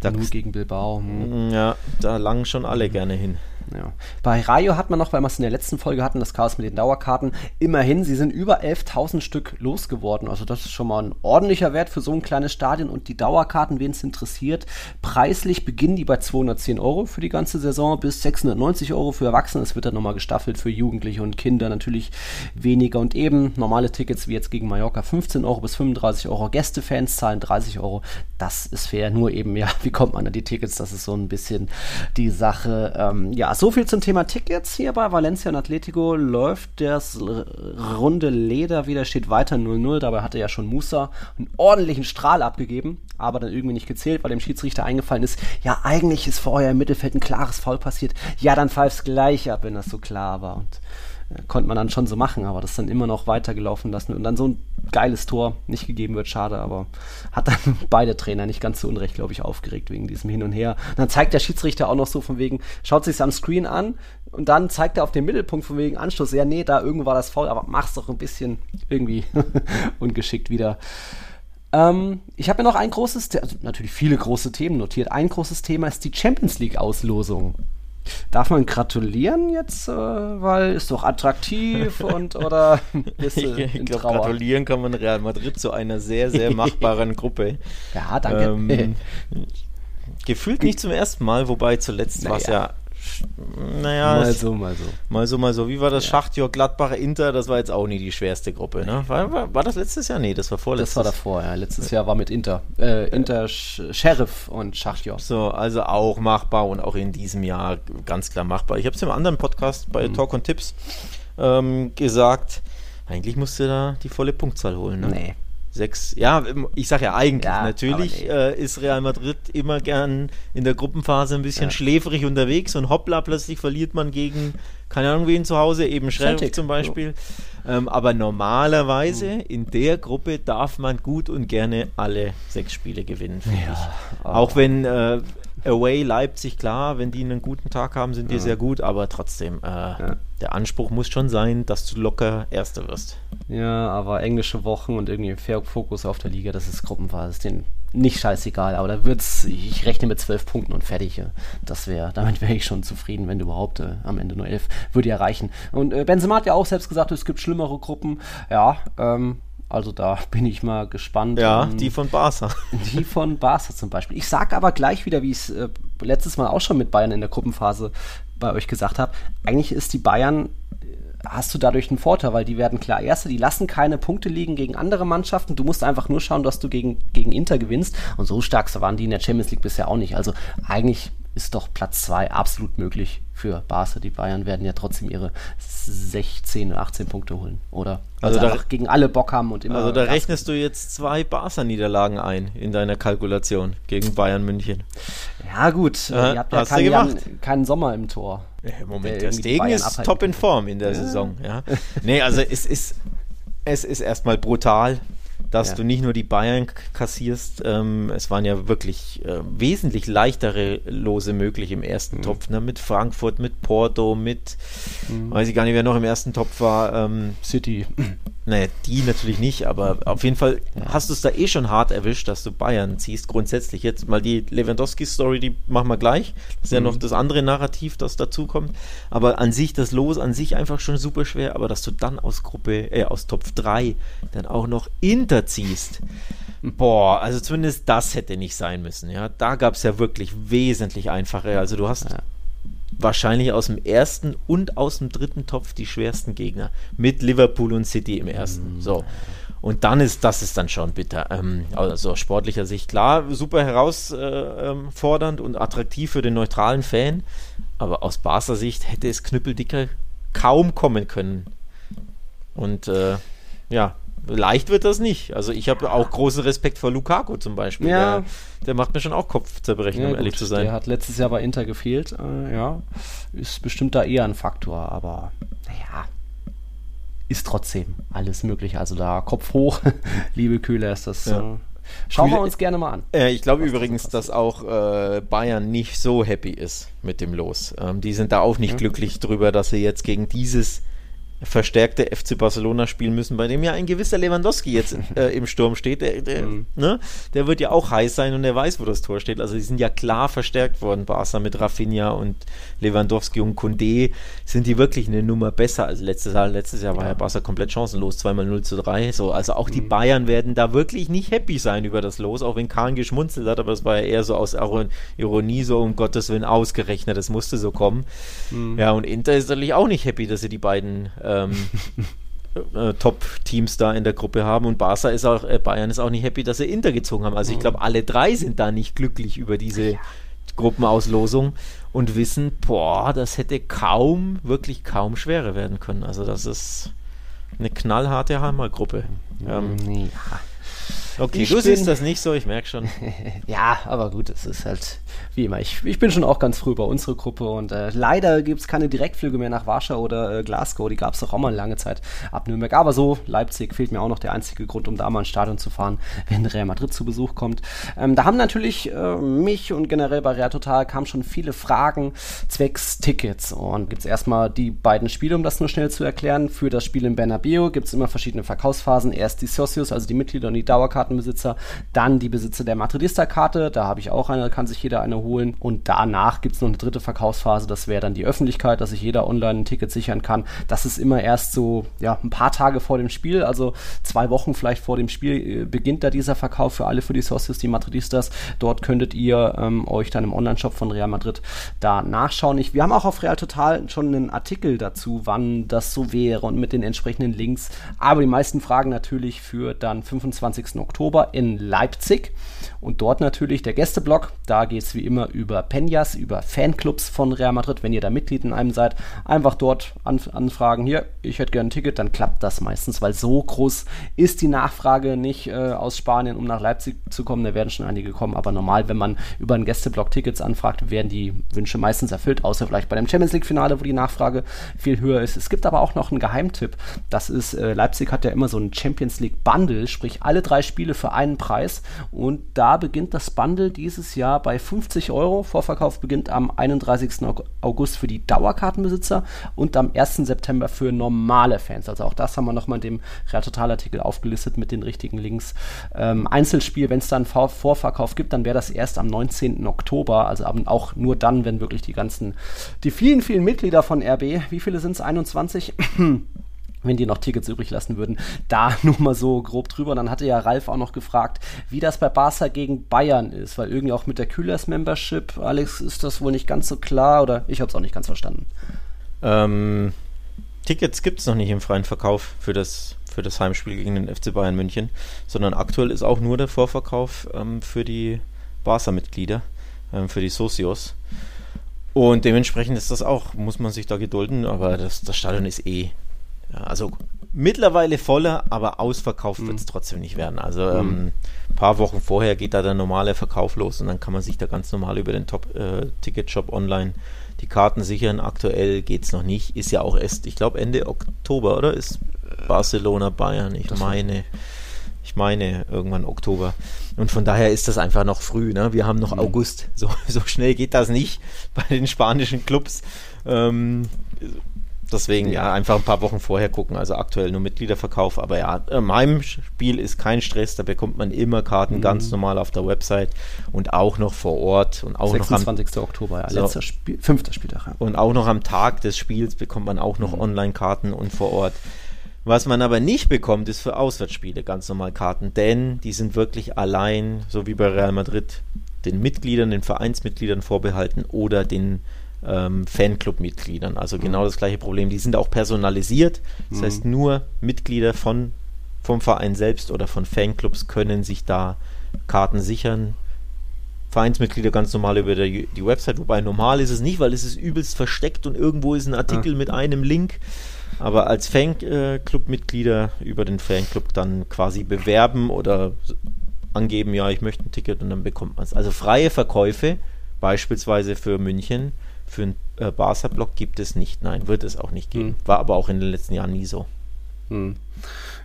[SPEAKER 2] Ja. Nur gegen Bilbao.
[SPEAKER 3] Hm. Ja, da langen schon alle gerne hin.
[SPEAKER 2] Ja. Bei Rayo hat man noch, weil wir es in der letzten Folge hatten, das Chaos mit den Dauerkarten, immerhin, sie sind über 11.000 Stück losgeworden. Also das ist schon mal ein ordentlicher Wert für so ein kleines Stadion. Und die Dauerkarten, wen es interessiert, preislich beginnen die bei 210 Euro für die ganze Saison bis 690 Euro für Erwachsene. Es wird dann nochmal gestaffelt für Jugendliche und Kinder natürlich weniger. Und eben normale Tickets wie jetzt gegen Mallorca 15 Euro bis 35 Euro. Gästefans zahlen 30 Euro. Das ist fair. Nur eben, ja, [laughs] wie kommt man an die Tickets? Das ist so ein bisschen die Sache. Ähm, ja, so viel zum Thema Tickets hier bei Valencia und Atletico. Läuft das runde Leder wieder, steht weiter 0-0. Dabei hatte ja schon Musa einen ordentlichen Strahl abgegeben, aber dann irgendwie nicht gezählt, weil dem Schiedsrichter eingefallen ist, ja, eigentlich ist vorher im Mittelfeld ein klares Foul passiert. Ja, dann pfeif's gleich ab, wenn das so klar war. Und konnte man dann schon so machen, aber das dann immer noch weitergelaufen lassen und dann so ein geiles Tor nicht gegeben wird, schade, aber hat dann [laughs] beide Trainer nicht ganz zu Unrecht, glaube ich, aufgeregt wegen diesem Hin und Her. Und dann zeigt der Schiedsrichter auch noch so von wegen, schaut sich am Screen an und dann zeigt er auf den Mittelpunkt von wegen Anschluss, ja, nee, da irgendwo war das faul, aber mach's doch ein bisschen irgendwie [laughs] ungeschickt wieder. Ähm, ich habe mir noch ein großes, also natürlich viele große Themen notiert. Ein großes Thema ist die Champions League Auslosung. Darf man gratulieren jetzt, äh, weil ist doch attraktiv [laughs] und oder
[SPEAKER 3] ist ich, ich glaube, gratulieren kann man Real Madrid zu einer sehr, sehr [laughs] machbaren Gruppe.
[SPEAKER 2] Ja, danke.
[SPEAKER 3] Ähm, gefühlt nicht zum ersten Mal, wobei zuletzt naja. war es ja naja,
[SPEAKER 2] mal so, mal so.
[SPEAKER 3] Mal so, mal so. Wie war das ja. Schachtjörg Gladbacher Inter? Das war jetzt auch nie die schwerste Gruppe, ne? War, war, war, das letztes Jahr? Nee, das war vorletztes.
[SPEAKER 2] Das war davor, ja. Letztes Jahr war mit Inter. Äh, Inter Sheriff und Schachtjörg.
[SPEAKER 3] So, also auch machbar und auch in diesem Jahr ganz klar machbar. Ich habe es im anderen Podcast bei mhm. Talk und Tipps ähm, gesagt, eigentlich musste da die volle Punktzahl holen, ne?
[SPEAKER 2] Nee
[SPEAKER 3] sechs, ja, ich sage ja eigentlich, ja, natürlich nee. äh, ist Real Madrid immer gern in der Gruppenphase ein bisschen ja. schläfrig unterwegs und hoppla, plötzlich verliert man gegen, keine Ahnung wen zu Hause, eben Sheriff zum Beispiel. Ähm, aber normalerweise mhm. in der Gruppe darf man gut und gerne alle sechs Spiele gewinnen, ja, Auch wenn äh, Away Leipzig, klar, wenn die einen guten Tag haben, sind die ja. sehr gut, aber trotzdem, äh, ja. der Anspruch muss schon sein, dass du locker Erster wirst.
[SPEAKER 2] Ja, aber englische Wochen und irgendwie Fokus auf der Liga, das ist Gruppenphase, ist denen nicht scheißegal, aber da wird's, ich rechne mit zwölf Punkten und fertig. Das wäre, damit wäre ich schon zufrieden, wenn du überhaupt äh, am Ende nur elf würde ja reichen. Und äh, Benzema hat ja auch selbst gesagt, es gibt schlimmere Gruppen. Ja, ähm, also da [laughs] bin ich mal gespannt.
[SPEAKER 3] Ja, um, die von Barca. [laughs]
[SPEAKER 2] Die von Barca zum Beispiel. Ich sage aber gleich wieder, wie ich es äh, letztes Mal auch schon mit Bayern in der Gruppenphase bei euch gesagt habe, eigentlich ist die Bayern äh, hast du dadurch einen Vorteil, weil die werden klar Erste, die lassen keine Punkte liegen gegen andere Mannschaften. Du musst einfach nur schauen, dass du gegen, gegen Inter gewinnst. Und so stark waren die in der Champions League bisher auch nicht. Also eigentlich ist doch Platz 2 absolut möglich für Barca. Die Bayern werden ja trotzdem ihre 16 oder 18 Punkte holen, oder?
[SPEAKER 3] Also da,
[SPEAKER 2] gegen alle Bock haben und immer.
[SPEAKER 3] Also da rechnest du jetzt zwei Barca-Niederlagen ein in deiner Kalkulation gegen Bayern München.
[SPEAKER 2] Ja, gut.
[SPEAKER 3] Äh, ihr habt ja kein, Jan,
[SPEAKER 2] keinen Sommer im Tor.
[SPEAKER 3] Moment, der, der Stegen ist top in Form in der ja. Saison. Ja. [laughs] nee, also es ist, es ist erstmal brutal dass ja. du nicht nur die Bayern kassierst, ähm, es waren ja wirklich äh, wesentlich leichtere Lose möglich im ersten mhm. Topf, ne? mit Frankfurt, mit Porto, mit, mhm. weiß ich gar nicht, wer noch im ersten Topf war. Ähm,
[SPEAKER 2] City. [clears throat]
[SPEAKER 3] Nee, die natürlich nicht, aber auf jeden Fall hast du es da eh schon hart erwischt, dass du Bayern ziehst. Grundsätzlich jetzt mal die Lewandowski-Story, die machen wir gleich. Das ist mhm. ja noch das andere Narrativ, das dazu kommt. Aber an sich, das Los an sich einfach schon super schwer, aber dass du dann aus Gruppe, äh, aus Topf 3 dann auch noch Inter ziehst. Boah, also zumindest das hätte nicht sein müssen. Ja, da gab es ja wirklich wesentlich einfacher. Also du hast ja wahrscheinlich aus dem ersten und aus dem dritten Topf die schwersten Gegner. Mit Liverpool und City im ersten. Mhm. So. Und dann ist, das ist dann schon bitter. Ähm, also aus sportlicher Sicht klar, super herausfordernd und attraktiv für den neutralen Fan. Aber aus Barca Sicht hätte es knüppeldicker kaum kommen können. Und äh, ja, leicht wird das nicht. Also ich habe auch großen Respekt vor Lukaku zum Beispiel. Ja. Der, der macht mir schon auch Kopfzerbrechen, ja, um ehrlich zu sein.
[SPEAKER 2] Der hat letztes Jahr bei Inter gefehlt. Äh, ja, ist bestimmt da eher ein Faktor, aber naja, ist trotzdem alles möglich. Also da Kopf hoch, [laughs] liebe Kühler, ist das. Ja. Äh, Schauen wir uns gerne mal an.
[SPEAKER 3] Äh, ich glaube übrigens, das dass auch äh, Bayern nicht so happy ist mit dem Los. Ähm, die sind da auch nicht ja. glücklich drüber, dass sie jetzt gegen dieses verstärkte FC Barcelona spielen müssen, bei dem ja ein gewisser Lewandowski jetzt [laughs] äh, im Sturm steht. Der, der, mhm. ne? der wird ja auch heiß sein und der weiß, wo das Tor steht. Also die sind ja klar verstärkt worden, Barca mit Rafinha und Lewandowski und Kunde. Sind die wirklich eine Nummer besser als letztes Jahr? Letztes Jahr war ja, Barca komplett chancenlos, zweimal 0 zu 3. So, also auch mhm. die Bayern werden da wirklich nicht happy sein über das Los, auch wenn Kahn geschmunzelt hat, aber das war ja eher so aus Ironie, so um Gottes Willen ausgerechnet, das musste so kommen. Mhm. Ja, und Inter ist natürlich auch nicht happy, dass sie die beiden äh, ähm, [laughs] äh, Top-Teams da in der Gruppe haben und Barca ist auch, äh, Bayern ist auch nicht happy, dass sie Inter gezogen haben. Also ich mhm. glaube, alle drei sind da nicht glücklich über diese ja. Gruppenauslosung und wissen, boah, das hätte kaum, wirklich kaum schwerer werden können. Also das ist eine knallharte Heimatgruppe. Ähm, ja. Okay, ich du siehst das nicht so, ich merke schon. [laughs]
[SPEAKER 2] ja, aber gut, es ist halt wie immer. Ich, ich bin schon auch ganz früh bei unserer Gruppe und äh, leider gibt es keine Direktflüge mehr nach Warschau oder äh, Glasgow. Die gab es doch auch mal lange Zeit ab Nürnberg. Aber so, Leipzig fehlt mir auch noch der einzige Grund, um da mal ins Stadion zu fahren, [laughs] wenn Real Madrid zu Besuch kommt. Ähm, da haben natürlich äh, mich und generell bei Real Total kamen schon viele Fragen zwecks Tickets. Und gibt es erstmal die beiden Spiele, um das nur schnell zu erklären. Für das Spiel in Bernabeu gibt es immer verschiedene Verkaufsphasen. Erst die Socios, also die Mitglieder und die Dauerkarten Dauerkartenbesitzer. Dann die Besitzer der Madridista-Karte, da habe ich auch eine, kann sich jeder eine holen. Und danach gibt es noch eine dritte Verkaufsphase, das wäre dann die Öffentlichkeit, dass sich jeder online ein Ticket sichern kann. Das ist immer erst so ja, ein paar Tage vor dem Spiel, also zwei Wochen vielleicht vor dem Spiel äh, beginnt da dieser Verkauf für alle für die Socios, die Madridistas. Dort könntet ihr ähm, euch dann im Online-Shop von Real Madrid da nachschauen. Ich, wir haben auch auf Real Total schon einen Artikel dazu, wann das so wäre und mit den entsprechenden Links. Aber die meisten Fragen natürlich für dann 25. Oktober in Leipzig. Und dort natürlich der Gästeblock. Da geht es wie immer über Peñas, über Fanclubs von Real Madrid. Wenn ihr da Mitglied in einem seid, einfach dort an, anfragen. Hier, ich hätte gerne ein Ticket, dann klappt das meistens, weil so groß ist die Nachfrage nicht äh, aus Spanien, um nach Leipzig zu kommen. Da werden schon einige kommen. Aber normal, wenn man über einen Gästeblock Tickets anfragt, werden die Wünsche meistens erfüllt, außer vielleicht bei dem Champions League-Finale, wo die Nachfrage viel höher ist. Es gibt aber auch noch einen Geheimtipp. Das ist, äh, Leipzig hat ja immer so ein Champions League Bundle, sprich alle drei Spiele für einen Preis. Und da beginnt das Bundle dieses Jahr bei 50 Euro. Vorverkauf beginnt am 31. August für die Dauerkartenbesitzer und am 1. September für normale Fans. Also auch das haben wir nochmal in dem Real Total Artikel aufgelistet mit den richtigen Links. Ähm, Einzelspiel, wenn es dann Vor Vorverkauf gibt, dann wäre das erst am 19. Oktober. Also auch nur dann, wenn wirklich die ganzen, die vielen, vielen Mitglieder von RB, wie viele sind es? 21? Wenn die noch Tickets übrig lassen würden. Da [laughs] nur mal so grob drüber. dann hatte ja Ralf auch noch gefragt, wie das bei Barca gegen Bayern ist, weil irgendwie auch mit der Kühlers Membership, Alex, ist das wohl nicht ganz so klar oder ich habe es auch nicht ganz verstanden.
[SPEAKER 3] Ähm, Tickets gibt es noch nicht im freien Verkauf für das, für das Heimspiel gegen den FC Bayern München, sondern aktuell ist auch nur der Vorverkauf ähm, für die Barca-Mitglieder, ähm, für die Socios. Und dementsprechend ist das auch, muss man sich da gedulden, aber das, das Stadion ist eh ja, also mittlerweile voller, aber ausverkauft mhm. wird es trotzdem nicht werden. Also mhm. ähm, ein paar Wochen vorher geht da der normale Verkauf los und dann kann man sich da ganz normal über den Top-Ticket-Shop äh, online die Karten sichern. Aktuell geht es noch nicht. Ist ja auch erst, ich glaube, Ende Oktober, oder? Ist Barcelona, Bayern, ich das meine. Ich meine, irgendwann Oktober. Und von daher ist das einfach noch früh. Ne? Wir haben noch mhm. August. So, [laughs] so schnell geht das nicht bei den spanischen Clubs. Ähm, Deswegen ja einfach ein paar Wochen vorher gucken. Also aktuell nur Mitgliederverkauf. Aber ja, im Heimspiel ist kein Stress. Da bekommt man immer Karten mhm. ganz normal auf der Website und auch noch vor Ort. Und auch
[SPEAKER 2] 26. Noch am, Oktober, ja, so, letzter Spiel, fünfter Spieltag. Ja.
[SPEAKER 3] Und auch noch am Tag des Spiels bekommt man auch noch mhm. Online-Karten und vor Ort. Was man aber nicht bekommt, ist für Auswärtsspiele ganz normal Karten, denn die sind wirklich allein, so wie bei Real Madrid, den Mitgliedern, den Vereinsmitgliedern vorbehalten oder den ähm, Fanclub-Mitgliedern. Also genau das gleiche Problem. Die sind auch personalisiert. Das mhm. heißt, nur Mitglieder von, vom Verein selbst oder von Fanclubs können sich da Karten sichern. Vereinsmitglieder ganz normal über die, die Website, wobei normal ist es nicht, weil es ist übelst versteckt und irgendwo ist ein Artikel ah. mit einem Link. Aber als Fanclub-Mitglieder über den Fanclub dann quasi bewerben oder angeben, ja, ich möchte ein Ticket und dann bekommt man es. Also freie Verkäufe, beispielsweise für München, für einen äh, Barca-Block gibt es nicht. Nein, wird es auch nicht geben. Mhm. War aber auch in den letzten Jahren nie so.
[SPEAKER 2] Mhm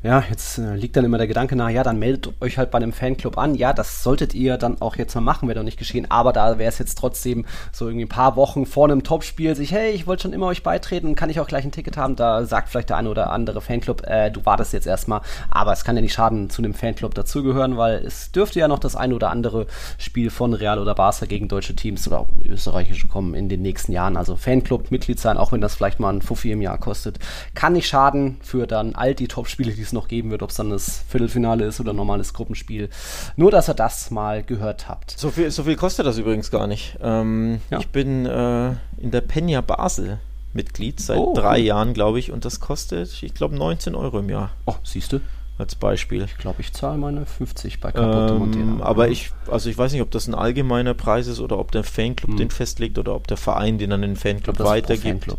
[SPEAKER 2] ja, jetzt äh, liegt dann immer der Gedanke nahe, ja, dann meldet euch halt bei einem Fanclub an. Ja, das solltet ihr dann auch jetzt mal machen, wäre doch nicht geschehen. Aber da wäre es jetzt trotzdem so irgendwie ein paar Wochen vor einem Topspiel sich, hey, ich wollte schon immer euch beitreten, kann ich auch gleich ein Ticket haben? Da sagt vielleicht der eine oder andere Fanclub, äh, du wartest jetzt erstmal. Aber es kann ja nicht schaden, zu einem Fanclub dazugehören, weil es dürfte ja noch das eine oder andere Spiel von Real oder Barca gegen deutsche Teams oder österreichische kommen in den nächsten Jahren. Also Fanclub, Mitglied sein, auch wenn das vielleicht mal ein Fuffi im Jahr kostet, kann nicht schaden für dann all die Topspiele, die es noch geben wird, ob es dann das Viertelfinale ist oder ein normales Gruppenspiel. Nur, dass ihr das mal gehört habt.
[SPEAKER 3] So viel, so viel kostet das übrigens gar nicht. Ähm, ja. Ich bin äh, in der Peña Basel Mitglied seit oh, drei. Jahren, glaube ich, und das kostet, ich glaube, 19 Euro im Jahr.
[SPEAKER 2] Oh, siehst du?
[SPEAKER 3] Als Beispiel.
[SPEAKER 2] Ich glaube, ich zahle meine 50 bei
[SPEAKER 3] Capote ähm, Aber ich, also ich weiß nicht, ob das ein allgemeiner Preis ist oder ob der Fanclub hm. den festlegt oder ob der Verein den an den Fanclub glaub, weitergibt. Fanclub.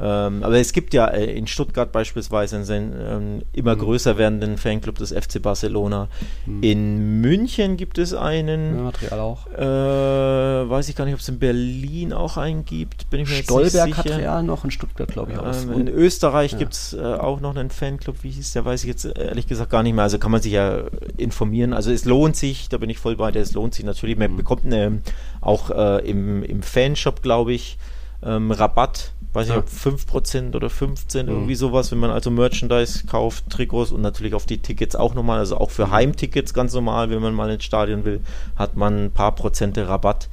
[SPEAKER 3] Ähm, aber es gibt ja äh, in Stuttgart beispielsweise einen ähm, immer mhm. größer werdenden Fanclub des FC Barcelona. Mhm. In München gibt es einen.
[SPEAKER 2] Ja, Real auch.
[SPEAKER 3] Äh, weiß ich gar nicht, ob es in Berlin auch einen gibt. Bin ich
[SPEAKER 2] mir Stolberg hat Real noch, in Stuttgart glaube ich auch.
[SPEAKER 3] Ähm, in Österreich ja. gibt es äh, auch noch einen Fanclub. Wie hieß der? Weiß ich jetzt ehrlich gesagt gar nicht mehr. Also kann man sich ja informieren. Also es lohnt sich, da bin ich voll bei dir, es lohnt sich natürlich. Man mhm. bekommt eine, auch äh, im, im Fanshop, glaube ich, ähm, Rabatt weiß ich
[SPEAKER 2] Ja.
[SPEAKER 3] ob 5% oder 15,
[SPEAKER 2] Mhm.
[SPEAKER 3] irgendwie sowas, wenn man also Merchandise kauft, Trikots und natürlich auf die Tickets auch nochmal, also auch für Heimtickets ganz normal, wenn man mal ins Stadion will, hat man ein paar Prozente Rabatt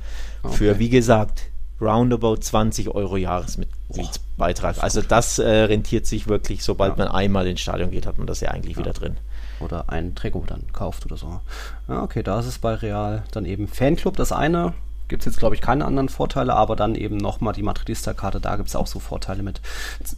[SPEAKER 3] für,
[SPEAKER 2] Okay.
[SPEAKER 3] wie gesagt, roundabout 20 Euro Jahresmitgliedsbeitrag. Also das äh, rentiert sich wirklich, sobald
[SPEAKER 2] Ja.
[SPEAKER 3] man einmal ins Stadion geht, hat man das ja eigentlich wieder drin.
[SPEAKER 2] oder ein Trikot dann kauft oder so. Ja, okay, da ist es bei Real dann eben Fanclub. Das eine gibt es jetzt, glaube ich, keine anderen Vorteile, aber dann eben nochmal die Madridista-Karte. Da gibt es auch so Vorteile mit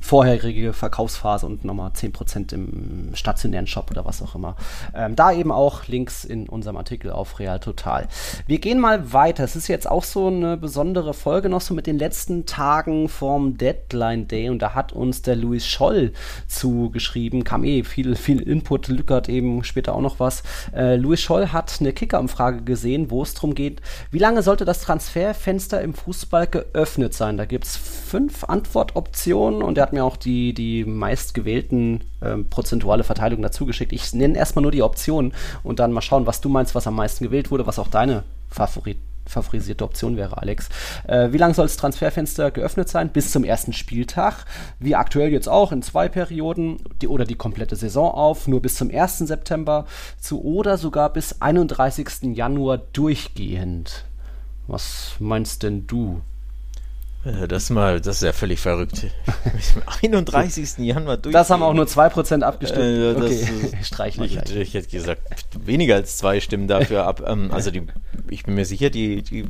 [SPEAKER 2] vorherige Verkaufsphase und nochmal 10% im stationären Shop oder was auch immer. Ähm, da eben auch Links in unserem Artikel auf Real Total. Wir gehen mal weiter. Es ist jetzt auch so eine besondere Folge noch so mit den letzten Tagen vom Deadline Day und da hat uns der Luis Scholl zugeschrieben. Kam eh viel, viel Input. Lückert eben später auch noch was. Äh, Luis Scholl hat eine Kicker-Umfrage gesehen, wo es darum geht, wie lange sollte das Transferfenster im Fußball geöffnet sein? Da gibt es fünf Antwortoptionen und er hat mir auch die, die meistgewählten ähm, prozentuale Verteilung dazu geschickt. Ich nenne erstmal nur die Optionen und dann mal schauen, was du meinst, was am meisten gewählt wurde, was auch deine Favorit favorisierte Option wäre, Alex. Äh, wie lange soll das Transferfenster geöffnet sein? Bis zum ersten Spieltag. Wie aktuell jetzt auch in zwei Perioden die, oder die komplette Saison auf, nur bis zum 1. September zu oder sogar bis 31. Januar durchgehend. Was meinst denn du?
[SPEAKER 3] Äh, Das, ist mal, das ist ja völlig verrückt. [laughs] Am 31. Januar durch.
[SPEAKER 2] Das haben auch nur 2% abgestimmt.
[SPEAKER 3] Äh, das
[SPEAKER 2] okay,
[SPEAKER 3] ist- [laughs]
[SPEAKER 2] streichen
[SPEAKER 3] Ich,
[SPEAKER 2] gleich.
[SPEAKER 3] ich hätte gesagt, weniger als zwei stimmen dafür ab. Ähm, also die, ich bin mir sicher, die, die,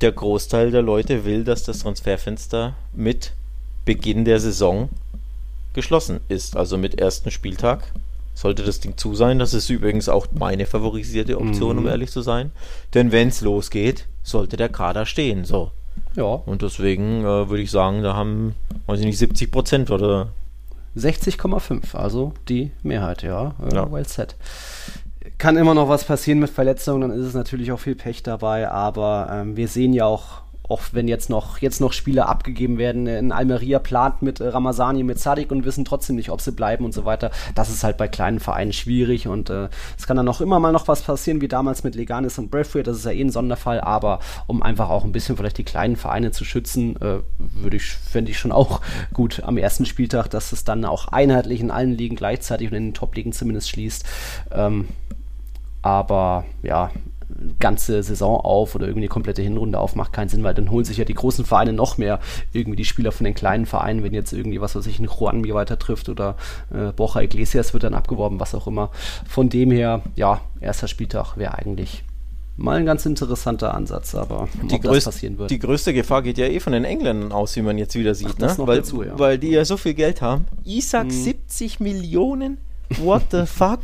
[SPEAKER 3] der Großteil der Leute will, dass das Transferfenster mit Beginn der Saison geschlossen ist. Also mit ersten Spieltag sollte das Ding zu sein. Das ist übrigens auch meine favorisierte Option, um
[SPEAKER 2] Mhm.
[SPEAKER 3] ehrlich zu sein. Denn wenn es losgeht, sollte der Kader stehen. So.
[SPEAKER 2] Ja,
[SPEAKER 3] Und deswegen äh, würde ich sagen, da haben, weiß ich nicht, 70 Prozent oder
[SPEAKER 2] 60,5, also die Mehrheit, ja. Äh,
[SPEAKER 3] Ja.
[SPEAKER 2] Well said. Kann immer noch was passieren mit Verletzungen, dann ist es natürlich auch viel Pech dabei, aber ähm, wir sehen ja auch, auch wenn jetzt noch, jetzt noch Spieler abgegeben werden, in Almeria plant mit äh, Ramazani, mit Sadik und wissen trotzdem nicht, ob sie bleiben und so weiter. Das ist halt bei kleinen Vereinen schwierig und äh, es kann dann auch immer mal noch was passieren, wie damals mit Leganis und Braithwaite, das ist ja eh ein Sonderfall, aber um einfach auch ein bisschen vielleicht die kleinen Vereine zu schützen, äh, würde ich, fände ich schon auch gut am ersten Spieltag, dass es dann auch einheitlich in allen Ligen gleichzeitig und in den Top-Ligen zumindest schließt. Ähm, aber ja, ganze Saison auf oder irgendwie die komplette Hinrunde auf macht keinen Sinn, weil dann holen sich ja die großen Vereine noch mehr irgendwie die Spieler von den kleinen Vereinen, wenn jetzt irgendwie was weiß ich, ein Juan mir weiter trifft oder äh, Borja Iglesias wird dann abgeworben, was auch immer. Von dem her, ja, erster Spieltag wäre eigentlich mal ein ganz interessanter Ansatz, aber
[SPEAKER 3] die,
[SPEAKER 2] ob das
[SPEAKER 3] größ
[SPEAKER 2] passieren wird.
[SPEAKER 3] die größte Gefahr geht ja eh von den Engländern aus, wie man jetzt wieder sieht.
[SPEAKER 2] Ach, das
[SPEAKER 3] ne?
[SPEAKER 2] noch
[SPEAKER 3] weil,
[SPEAKER 2] dazu, ja.
[SPEAKER 3] weil die ja so viel Geld haben. Isaac
[SPEAKER 2] Mhm.
[SPEAKER 3] 70 Millionen? What the [laughs] fuck?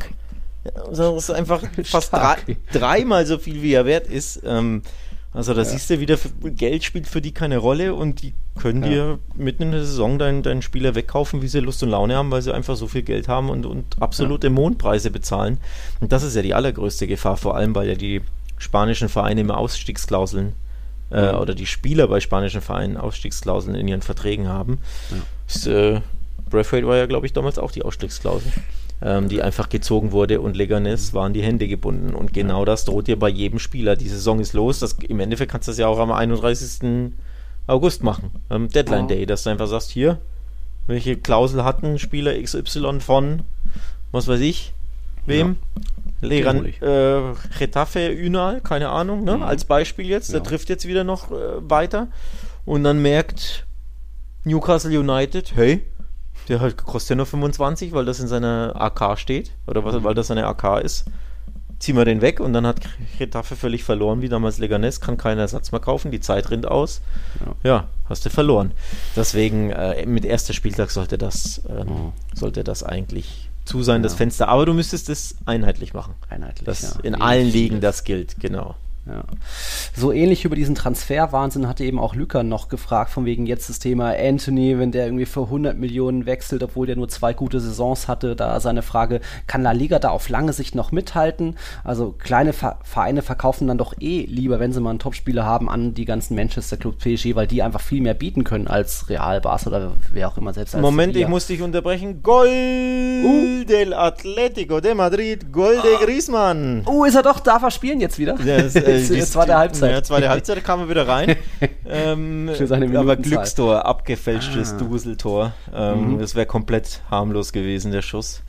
[SPEAKER 3] Also Das ist einfach [laughs] fast drei, dreimal so viel, wie er wert ist. Ähm, also da
[SPEAKER 2] Ja.
[SPEAKER 3] siehst du wieder, Geld spielt für die keine Rolle und die können
[SPEAKER 2] Ja.
[SPEAKER 3] dir mitten in der Saison deinen, deinen Spieler wegkaufen, wie sie Lust und Laune haben, weil sie einfach so viel Geld haben und, und absolute Mondpreise bezahlen. Und das ist ja die allergrößte Gefahr, vor allem weil ja die spanischen Vereine immer Ausstiegsklauseln äh,
[SPEAKER 2] Mhm.
[SPEAKER 3] oder die Spieler bei spanischen Vereinen Ausstiegsklauseln in ihren Verträgen haben.
[SPEAKER 2] Ja.
[SPEAKER 3] Das, äh, Braithwaite war ja, glaube ich, damals auch die Ausstiegsklausel, ähm, die einfach gezogen wurde und Leganes waren die Hände gebunden. Und genau das droht dir bei jedem Spieler. Die Saison ist los. Das, Im Endeffekt kannst du das ja auch am 31. August machen, am Deadline
[SPEAKER 2] Ja.
[SPEAKER 3] Day, dass du einfach sagst, hier, welche Klausel hatten Spieler XY von, was weiß ich, wem? Leran,
[SPEAKER 2] Natürlich.
[SPEAKER 3] äh, Getafe, Ünal, keine Ahnung, ne?
[SPEAKER 2] Mhm.
[SPEAKER 3] als Beispiel jetzt. Der
[SPEAKER 2] Ja.
[SPEAKER 3] trifft jetzt wieder noch äh, weiter. Und dann merkt Newcastle United, hey, der halt kostet ja nur 25, weil das in seiner AK steht. Oder was, weil das seine AK ist. Ziehen wir den weg und dann hat Getafe völlig verloren, wie damals Leganes, kann keinen Ersatz mehr kaufen, die Zeit rinnt aus.
[SPEAKER 2] Ja.
[SPEAKER 3] Ja, hast du verloren. Deswegen, äh, mit erster Spieltag sollte das, ähm,
[SPEAKER 2] Mhm.
[SPEAKER 3] sollte das eigentlich zu sein, das
[SPEAKER 2] Ja.
[SPEAKER 3] Fenster. Aber du müsstest es einheitlich machen.
[SPEAKER 2] Einheitlich,
[SPEAKER 3] Das
[SPEAKER 2] ja.
[SPEAKER 3] in allen Ligen
[SPEAKER 2] das-
[SPEAKER 3] das gilt, genau.
[SPEAKER 2] Ja. So ähnlich über diesen Transferwahnsinn hatte eben auch Lücker noch gefragt, von wegen jetzt das Thema Anthony, wenn der irgendwie für 100 Millionen wechselt, obwohl der nur zwei gute Saisons hatte, da seine Frage, kann La Liga da auf lange Sicht noch mithalten? Also kleine Ver Vereine verkaufen dann doch eh lieber, wenn sie mal einen Topspieler haben, an die ganzen Manchester Club PSG, weil die einfach viel mehr bieten können als Real, Barca oder wer auch immer selbst als
[SPEAKER 3] Moment,
[SPEAKER 2] Sevilla.
[SPEAKER 3] ich muss dich unterbrechen. Gol
[SPEAKER 2] Uh.
[SPEAKER 3] del Atletico de Madrid, Gol de Griezmann.
[SPEAKER 2] Oh, ist er doch, darf er spielen jetzt wieder?
[SPEAKER 3] Das, äh, die-
[SPEAKER 2] jetzt war der Halbzeit.
[SPEAKER 3] Ja, zweite Halbzeit kam er wieder rein. [laughs] ähm,
[SPEAKER 2] Für seine
[SPEAKER 3] aber. Glückstor, abgefälschtes
[SPEAKER 2] Ah.
[SPEAKER 3] Duseltor. Ähm,
[SPEAKER 2] Mhm.
[SPEAKER 3] Das wäre komplett harmlos gewesen, der Schuss.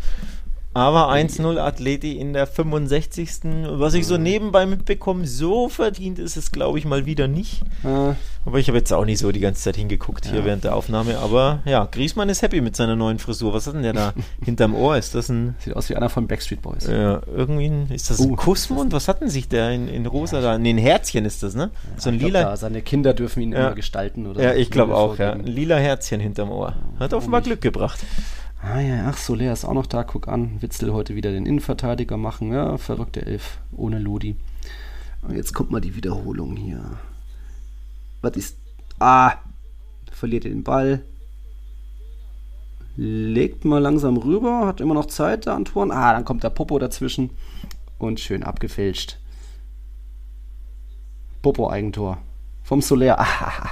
[SPEAKER 3] Aber 1-0 Atleti in der 65. Was ich so
[SPEAKER 2] Mhm.
[SPEAKER 3] nebenbei mitbekomme, so verdient ist es, glaube ich, mal wieder nicht.
[SPEAKER 2] Äh,
[SPEAKER 3] Aber ich habe jetzt auch nicht so die ganze Zeit hingeguckt hier
[SPEAKER 2] Ja.
[SPEAKER 3] während der Aufnahme. Aber ja, Griesmann ist happy mit seiner neuen Frisur. Was hat denn der da [laughs] hinterm Ohr? Ist das ein
[SPEAKER 2] sieht aus wie einer von Backstreet Boys.
[SPEAKER 3] ja, irgendwie ein, ist das ein
[SPEAKER 2] Uh,
[SPEAKER 3] Kussmund? Was hat denn sich der in, in rosa da? Nee, ein Herzchen ist das, ne? so ein
[SPEAKER 2] glaub,
[SPEAKER 3] lila.
[SPEAKER 2] da, seine Kinder dürfen ihn
[SPEAKER 3] Ja.
[SPEAKER 2] immer gestalten. Oder
[SPEAKER 3] Ja, ich glaube auch, ja. Ein lila Herzchen hinterm Ohr. Hat offenbar? Glück gebracht.
[SPEAKER 2] Ah ja, ach, Soler ist auch noch da, guck an. Witzel heute wieder den Innenverteidiger machen. Ja, verrückte Elf, ohne Lodi. Und jetzt kommt mal die Wiederholung hier. Was ist... Ah, verliert er den Ball. Legt mal langsam rüber, hat immer noch Zeit, der Antoine. Ah, dann kommt der Popo dazwischen. Und schön abgefälscht. Popo-Eigentor. Vom Soler. Ah,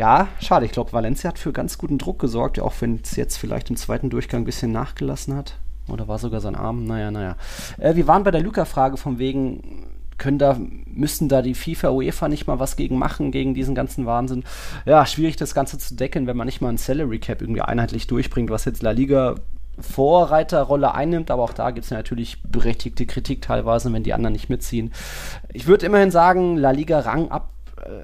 [SPEAKER 2] ja, schade. Ich glaube, Valencia hat für ganz guten Druck gesorgt, auch wenn es jetzt vielleicht im zweiten Durchgang ein bisschen nachgelassen hat. Oder war sogar sein Arm? Naja, naja. Äh, wir waren bei der Luca-Frage von wegen, können da, müssten da die FIFA, UEFA nicht mal was gegen machen, gegen diesen ganzen Wahnsinn. Ja, schwierig das Ganze zu decken, wenn man nicht mal ein Salary Cap irgendwie einheitlich durchbringt, was jetzt La Liga Vorreiterrolle einnimmt, aber auch da gibt es ja natürlich berechtigte Kritik teilweise, wenn die anderen nicht mitziehen. Ich würde immerhin sagen, La Liga Rang ab,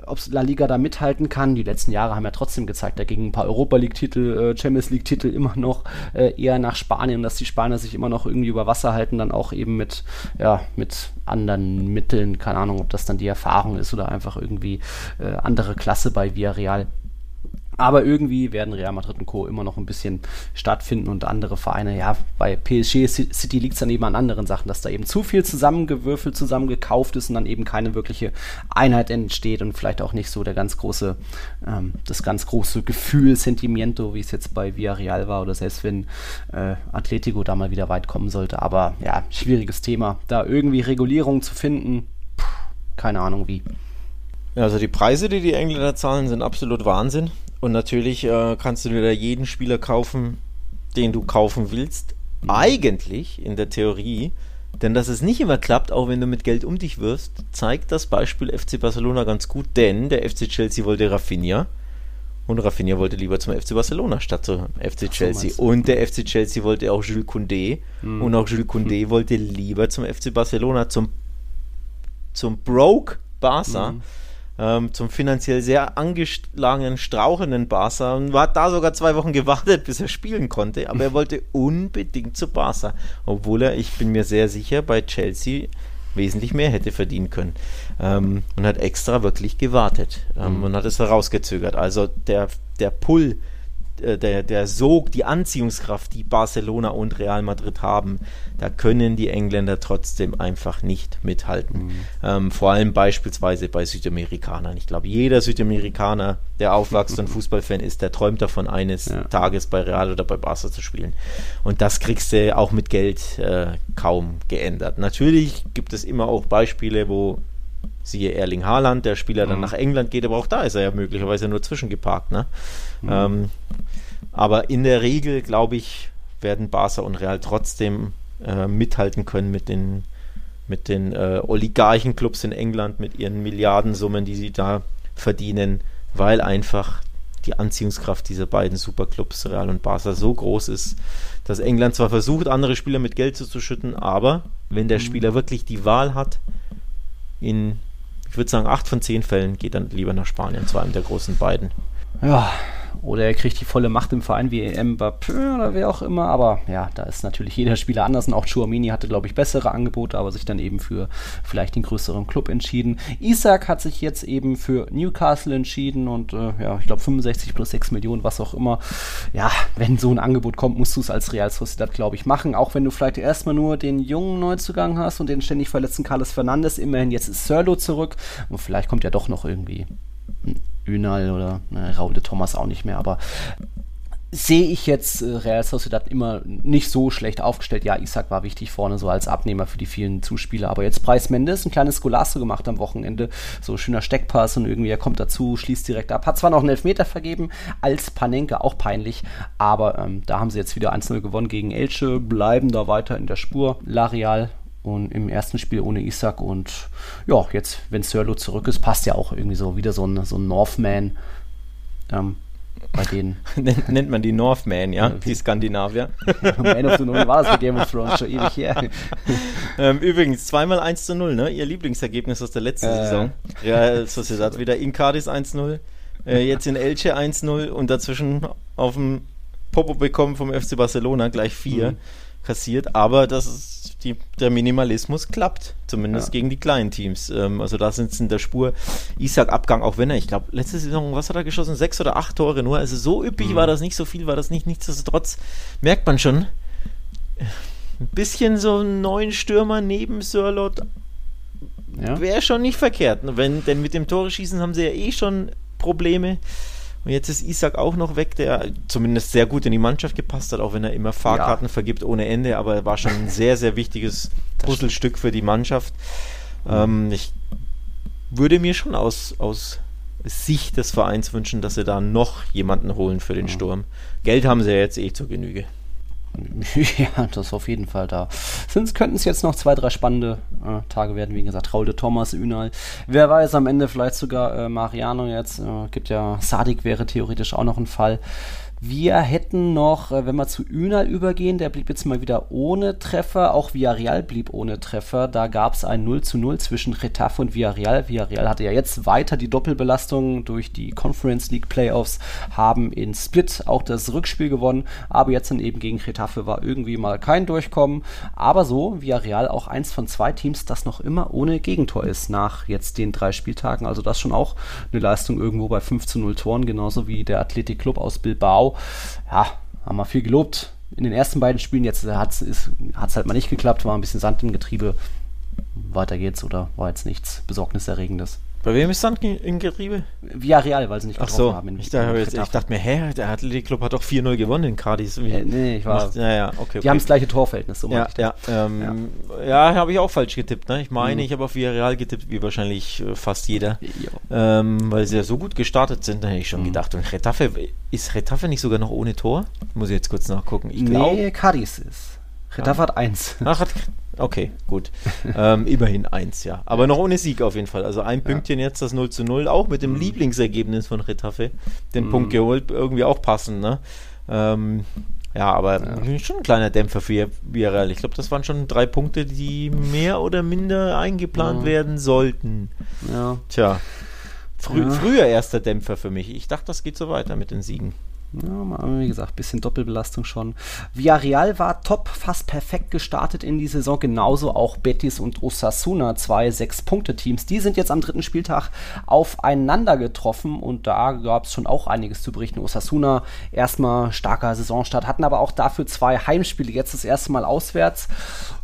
[SPEAKER 2] ob La Liga da mithalten kann. Die letzten Jahre haben ja trotzdem gezeigt, da gingen ein paar Europa League-Titel, äh, Champions League-Titel immer noch äh, eher nach Spanien, dass die Spanier sich immer noch irgendwie über Wasser halten, dann auch eben mit, ja, mit anderen Mitteln, keine Ahnung, ob das dann die Erfahrung ist oder einfach irgendwie äh, andere Klasse bei Villarreal. Aber irgendwie werden Real Madrid und Co. immer noch ein bisschen stattfinden und andere Vereine, ja, bei PSG City liegt es dann eben an anderen Sachen, dass da eben zu viel zusammengewürfelt, zusammengekauft ist und dann eben keine wirkliche Einheit entsteht und vielleicht auch nicht so der ganz große, ähm, das ganz große Gefühl, Sentimiento, wie es jetzt bei Villarreal war oder selbst wenn äh, Atletico da mal wieder weit kommen sollte. Aber ja, schwieriges Thema. Da irgendwie Regulierung zu finden, puh, keine Ahnung wie.
[SPEAKER 3] Ja, also die Preise, die die Engländer zahlen, sind absolut Wahnsinn. Und natürlich äh, kannst du dir da jeden Spieler kaufen, den du kaufen willst. Eigentlich in der Theorie. Denn dass es nicht immer klappt, auch wenn du mit Geld um dich wirfst, zeigt das Beispiel FC Barcelona ganz gut. Denn der FC Chelsea wollte Rafinha. Und Rafinha wollte lieber zum FC Barcelona statt zum FC Chelsea.
[SPEAKER 2] du.
[SPEAKER 3] und der FC Chelsea wollte auch Jules Koundé. Und auch Jules Koundé wollte lieber zum FC Barcelona, zum, zum Broke Barca ähm, zum finanziell sehr angeschlagenen, strauchenden Barca und hat da sogar zwei Wochen gewartet, bis er spielen konnte. Aber er wollte [laughs] unbedingt zu Barca, obwohl er, ich bin mir sehr sicher, bei Chelsea wesentlich mehr hätte verdienen können. Ähm, und hat extra wirklich gewartet ähm, und hat es herausgezögert. Also der, der Pull, der, der Sog, die Anziehungskraft, die Barcelona und Real Madrid haben, da können die Engländer trotzdem einfach nicht mithalten. Ähm, vor allem beispielsweise bei Südamerikanern. Ich glaube, jeder Südamerikaner, der aufwächst und [laughs] Fußballfan ist, der träumt davon, eines
[SPEAKER 2] Ja.
[SPEAKER 3] Tages bei Real oder bei Barca zu spielen. Und das kriegst du auch mit Geld äh, kaum geändert. Natürlich gibt es immer auch Beispiele, wo siehe Erling Haaland, der Spieler dann nach England geht, aber auch da ist er ja möglicherweise nur zwischengeparkt. Ne? Ähm, aber in der Regel, glaube ich, werden Barca und Real trotzdem äh, mithalten können mit den, mit den äh, Oligarchenclubs in England, mit ihren Milliardensummen, die sie da verdienen, weil einfach die Anziehungskraft dieser beiden Superclubs, Real und Barca, so groß ist, dass England zwar versucht, andere Spieler mit Geld zuzuschütten, aber wenn der Spieler wirklich die Wahl hat, in, ich würde sagen, acht von zehn Fällen geht dann lieber nach Spanien, zu einem der großen beiden.
[SPEAKER 2] Ja, oder er kriegt die volle Macht im Verein wie Mbappé oder wer auch immer. Aber ja, da ist natürlich jeder Spieler anders. Und auch Chouamini hatte, glaube ich, bessere Angebote, aber sich dann eben für vielleicht den größeren Club entschieden. Isaac hat sich jetzt eben für Newcastle entschieden und äh, ja, ich glaube 65 plus 6 Millionen, was auch immer. Ja, wenn so ein Angebot kommt, musst du es als Real Sociedad, glaube ich, machen. Auch wenn du vielleicht erstmal nur den jungen Neuzugang hast und den ständig verletzten Carlos Fernandes. Immerhin jetzt ist Serlo zurück und vielleicht kommt ja doch noch irgendwie Ünal oder ne, Raul de Thomas auch nicht mehr, aber sehe ich jetzt äh, Real Sociedad immer nicht so schlecht aufgestellt. Ja, Isaac war wichtig vorne so als Abnehmer für die vielen Zuspieler, aber jetzt Preis Mendes, ein kleines Golasso gemacht am Wochenende, so schöner Steckpass und irgendwie er kommt dazu, schließt direkt ab, hat zwar noch einen Elfmeter vergeben, als Panenka auch peinlich, aber ähm, da haben sie jetzt wieder 1-0 gewonnen gegen Elche, bleiben da weiter in der Spur. La Real und im ersten Spiel ohne Isaac und ja, jetzt, wenn Sörlo zurück ist, passt ja auch irgendwie so wieder so ein, so ein Northman. Ähm, bei denen. [laughs]
[SPEAKER 3] Nennt man die Northmen, ja, die Skandinavier. [laughs]
[SPEAKER 2] Man of the North war das bei Game of Thrones schon ewig her. [laughs]
[SPEAKER 3] ähm, übrigens, zweimal 1 zu 0, ne? Ihr Lieblingsergebnis aus der letzten äh. Saison. Real Sociedad wieder in Cadiz 1-0, äh, jetzt in Elche 1-0 und dazwischen auf dem Popo bekommen vom FC Barcelona gleich 4 mhm. kassiert. Aber das ist die, der Minimalismus klappt, zumindest ja. gegen die kleinen Teams. Ähm, also da sind es in der Spur. Isaac Abgang, auch wenn er, ich glaube, letzte Saison, was hat er geschossen? Sechs oder acht Tore nur. Also so üppig mhm. war das nicht, so viel war das nicht. Nichtsdestotrotz merkt man schon, ein bisschen so einen neuen Stürmer neben Sörlot ja. wäre schon nicht verkehrt. Wenn, denn mit dem Tore schießen haben sie ja eh schon Probleme. Und jetzt ist Isaac auch noch weg, der zumindest sehr gut in die Mannschaft gepasst hat, auch wenn er immer Fahrkarten ja. vergibt ohne Ende, aber er war schon ein sehr, sehr wichtiges [laughs] Puzzlestück für die Mannschaft. Ähm, ich würde mir schon aus, aus Sicht des Vereins wünschen, dass sie da noch jemanden holen für den Sturm. Geld haben sie ja jetzt eh zur Genüge. [laughs]
[SPEAKER 2] Ja, das ist auf jeden Fall da. Sonst könnten es jetzt noch zwei, drei spannende äh, Tage werden. Wie gesagt, Raul Thomas, Ünal. Wer weiß, am Ende vielleicht sogar äh, Mariano jetzt. Äh, gibt ja, Sadik wäre theoretisch auch noch ein Fall. Wir hätten noch, äh, wenn wir zu Ünal übergehen, der blieb jetzt mal wieder ohne Treffer. Auch Villarreal blieb ohne Treffer. Da gab es ein 0 zu 0 zwischen Retafe und Villarreal. Villarreal hatte ja jetzt weiter die Doppelbelastung durch die Conference League Playoffs, haben in Split auch das Rückspiel gewonnen, aber jetzt dann eben gegen Retafe war irgendwie mal kein Durchkommen. Aber so, Villarreal auch eins von zwei Teams, das noch immer ohne Gegentor ist nach jetzt den drei Spieltagen. Also das schon auch eine Leistung irgendwo bei 5 zu 0 Toren, genauso wie der Athletic Club aus Bilbao ja, haben wir viel gelobt in den ersten beiden Spielen. Jetzt hat es halt mal nicht geklappt, war ein bisschen Sand im Getriebe. Weiter geht's oder war jetzt nichts Besorgniserregendes.
[SPEAKER 3] Bei wem ist Sand in Getriebe?
[SPEAKER 2] Villarreal, weil sie nicht
[SPEAKER 3] getroffen so, haben. Ich, dachte, jetzt, ich dachte mir, hä, der Athletic Club hat doch 4-0 gewonnen in Cadiz.
[SPEAKER 2] Äh, nee, ich war.
[SPEAKER 3] ja, ja, okay, okay.
[SPEAKER 2] Die haben das gleiche Torverhältnis.
[SPEAKER 3] So ja, ja, ähm, ja. ja habe ich auch falsch getippt. Ne? Ich meine, mhm. ich habe auf Villarreal getippt, wie wahrscheinlich äh, fast jeder. Ähm, weil sie ja so gut gestartet sind, da hätte ich schon mhm. gedacht. Und Retafe, ist Retafe nicht sogar noch ohne Tor? Muss ich jetzt kurz nachgucken. Ich
[SPEAKER 2] nee, Cadiz ist. Retafe hat eins.
[SPEAKER 3] Ach, hat, Okay, gut. ähm, [laughs] immerhin eins, ja. Aber noch ohne Sieg auf jeden Fall. Also ein Pünktchen ja. jetzt, das 0 zu 0, auch mit dem mhm. Lieblingsergebnis von Retafe. Den mhm. Punkt geholt, irgendwie auch passend, ne? Ähm, ja, aber ja. schon ein kleiner Dämpfer für Villarreal. Ich glaube, das waren schon drei Punkte, die mehr oder minder eingeplant ja. werden sollten.
[SPEAKER 2] Ja.
[SPEAKER 3] Tja. Frü ja. Früher erster Dämpfer für mich. Ich dachte, das geht so weiter mit den Siegen.
[SPEAKER 2] Ja, wie gesagt, bisschen Doppelbelastung schon. Villarreal war top, fast perfekt gestartet in die Saison. Genauso auch Betis und Osasuna, zwei Sechs-Punkte-Teams. Die sind jetzt am dritten Spieltag aufeinander getroffen und da gab es schon auch einiges zu berichten. Osasuna erstmal starker Saisonstart, hatten aber auch dafür zwei Heimspiele, jetzt das erste Mal auswärts.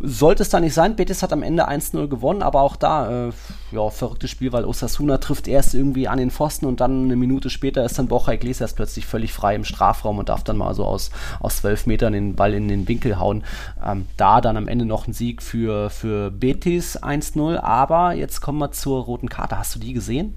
[SPEAKER 2] Sollte es da nicht sein, Betis hat am Ende 1-0 gewonnen, aber auch da, äh, ja, verrücktes Spiel, weil Osasuna trifft erst irgendwie an den Pfosten und dann eine Minute später ist dann Borja Iglesias plötzlich völlig frei im Strafraum und darf dann mal so aus, aus zwölf Metern den Ball in den Winkel hauen. Ähm, da dann am Ende noch ein Sieg für, für Betis 1-0, aber jetzt kommen wir zur roten Karte. Hast du die gesehen?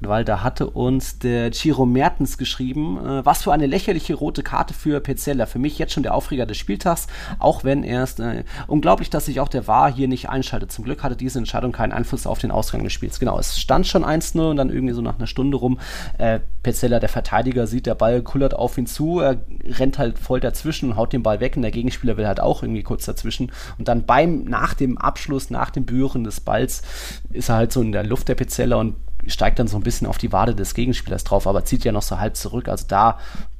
[SPEAKER 2] Weil da hatte uns der Chiro Mertens geschrieben, äh, was für eine lächerliche rote Karte für Pezzella. Für mich jetzt schon der Aufreger des Spieltags, auch wenn erst äh, unglaublich, dass sich auch der VAR hier nicht einschaltet. Zum Glück hatte diese Entscheidung keinen Einfluss auf den Ausgang des Spiels. Genau, es stand schon 1-0 und dann irgendwie so nach einer Stunde rum. Äh, Pezzella, der Verteidiger, sieht, der Ball kullert auf ihn zu, er rennt halt voll dazwischen und haut den Ball weg und der Gegenspieler will halt auch irgendwie kurz dazwischen. Und dann beim, nach dem Abschluss, nach dem Berühren des Balls, ist er halt so in der Luft der Pezzella und steigt dann so ein bisschen auf die Wade des Gegenspielers drauf, aber zieht ja noch so halb zurück. Also da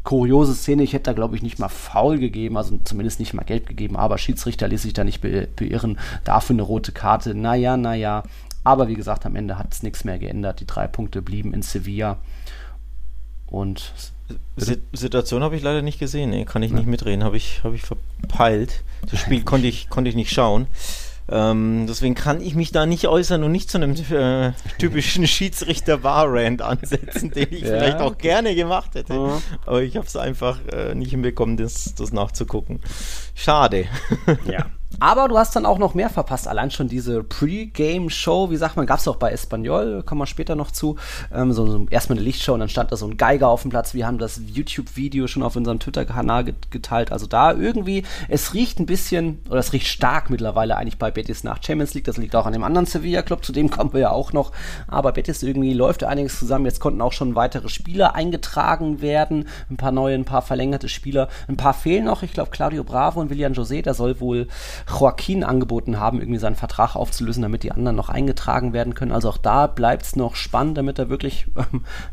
[SPEAKER 2] kuriose Szene. Ich hätte da, glaube ich, nicht mal faul gegeben, also zumindest nicht mal gelb gegeben, aber Schiedsrichter ließ sich da nicht be beirren. Dafür eine rote Karte. Naja, naja. Aber wie gesagt, am Ende hat es nichts mehr geändert. Die drei Punkte blieben in Sevilla. Und.
[SPEAKER 3] Situation habe ich leider nicht gesehen. Nee, kann ich ja. nicht mitreden. Habe ich, hab ich verpeilt. Das Spiel [laughs] konnte ich, konnte ich nicht schauen. Ähm, deswegen kann ich mich da nicht äußern und nicht zu einem äh, typischen [laughs] Schiedsrichter-Bar-Rand ansetzen, den ich ja. vielleicht auch gerne gemacht hätte. Ja. Aber ich habe es einfach äh, nicht hinbekommen, das, das nachzugucken. Schade.
[SPEAKER 2] Ja. [laughs] Aber du hast dann auch noch mehr verpasst. Allein schon diese Pre-Game-Show, wie sagt man, gab es auch bei Espanyol, kommen wir später noch zu. Ähm, so, so, erstmal eine Lichtshow und dann stand da so ein Geiger auf dem Platz. Wir haben das YouTube-Video schon auf unserem Twitter-Kanal geteilt. Also da irgendwie, es riecht ein bisschen, oder es riecht stark mittlerweile eigentlich bei Betis nach Champions League. Das liegt auch an dem anderen Sevilla-Club, zu dem kommen wir ja auch noch. Aber Betis irgendwie läuft einiges zusammen. Jetzt konnten auch schon weitere Spieler eingetragen werden. Ein paar neue, ein paar verlängerte Spieler. Ein paar fehlen noch. Ich glaube, Claudio Bravo und William José, der soll wohl Joaquin angeboten haben, irgendwie seinen Vertrag aufzulösen, damit die anderen noch eingetragen werden können. Also auch da bleibt es noch spannend, damit er wirklich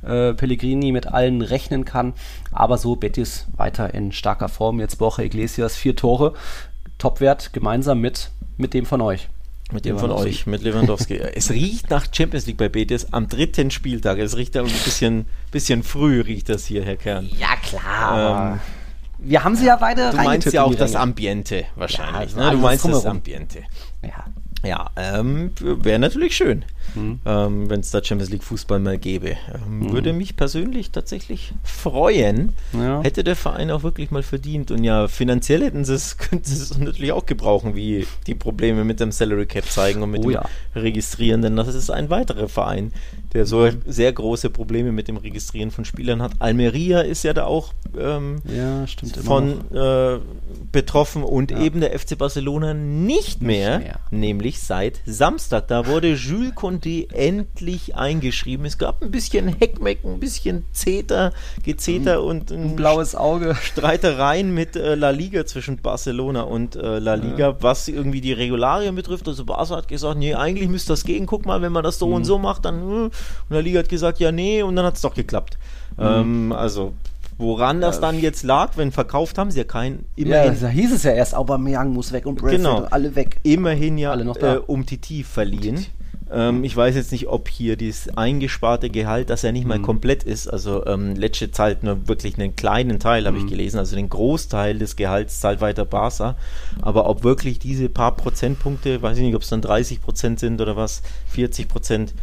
[SPEAKER 2] äh, Pellegrini mit allen rechnen kann. Aber so Betis weiter in starker Form. Jetzt Borja Iglesias vier Tore. Topwert gemeinsam mit, mit dem von euch.
[SPEAKER 3] Mit dem von euch, mit Lewandowski. [laughs] es riecht nach Champions League bei Betis am dritten Spieltag. Es riecht ein bisschen, bisschen früh, riecht das hier, Herr Kern.
[SPEAKER 2] Ja, klar. Ähm, wir haben sie ja beide
[SPEAKER 3] Du meinst ja auch das Ambiente wahrscheinlich. Ja, ne? Du meinst das Ambiente. Ja. Ja, ähm, wäre natürlich schön, mhm. ähm, wenn es da Champions League Fußball mal gäbe. Ähm, mhm. Würde mich persönlich tatsächlich freuen. Ja. Hätte der Verein auch wirklich mal verdient. Und ja, finanziell hätten sie es, [laughs] könnten sie es natürlich auch gebrauchen, wie die Probleme mit dem Salary Cap zeigen und mit oh, dem ja. Registrieren. Denn das ist ein weiterer Verein, der so sehr große Probleme mit dem Registrieren von Spielern hat. Almeria ist ja da auch ähm, ja, von äh, betroffen und eben der FC Barcelona nicht mehr, nicht mehr, nämlich seit Samstag. Da wurde Jules Condé endlich eingeschrieben. Es gab ein bisschen Heckmeck, ein bisschen Zeter, Gezeter und
[SPEAKER 2] ein, ein, blaues Auge.
[SPEAKER 3] Streitereien mit äh, La Liga zwischen Barcelona und äh, La Liga, ja. was irgendwie die Regularien betrifft. Also Barca hat gesagt, nee, eigentlich müsste das gehen. Guck mal, wenn man das so mhm. und so macht, dann äh, und der Liga hat gesagt, ja, nee, und dann hat es doch geklappt. Mhm. Ähm, also, woran das dann jetzt lag, wenn verkauft haben sie ja keinen.
[SPEAKER 2] Immerhin, ja, da hieß es ja erst, Aubameyang muss weg und
[SPEAKER 3] Bradford genau, alle weg. Immerhin ja alle noch da. Äh, um Titi verliehen. Titi. Ähm, ich weiß jetzt nicht, ob hier dieses eingesparte Gehalt, das ja nicht mal mhm. komplett ist, also ähm, Lecce zahlt nur wirklich einen kleinen Teil, habe mhm. ich gelesen, also den Großteil des Gehalts zahlt weiter Barca, aber ob wirklich diese paar Prozentpunkte, weiß ich nicht, ob es dann 30 Prozent sind oder was, 40 Prozent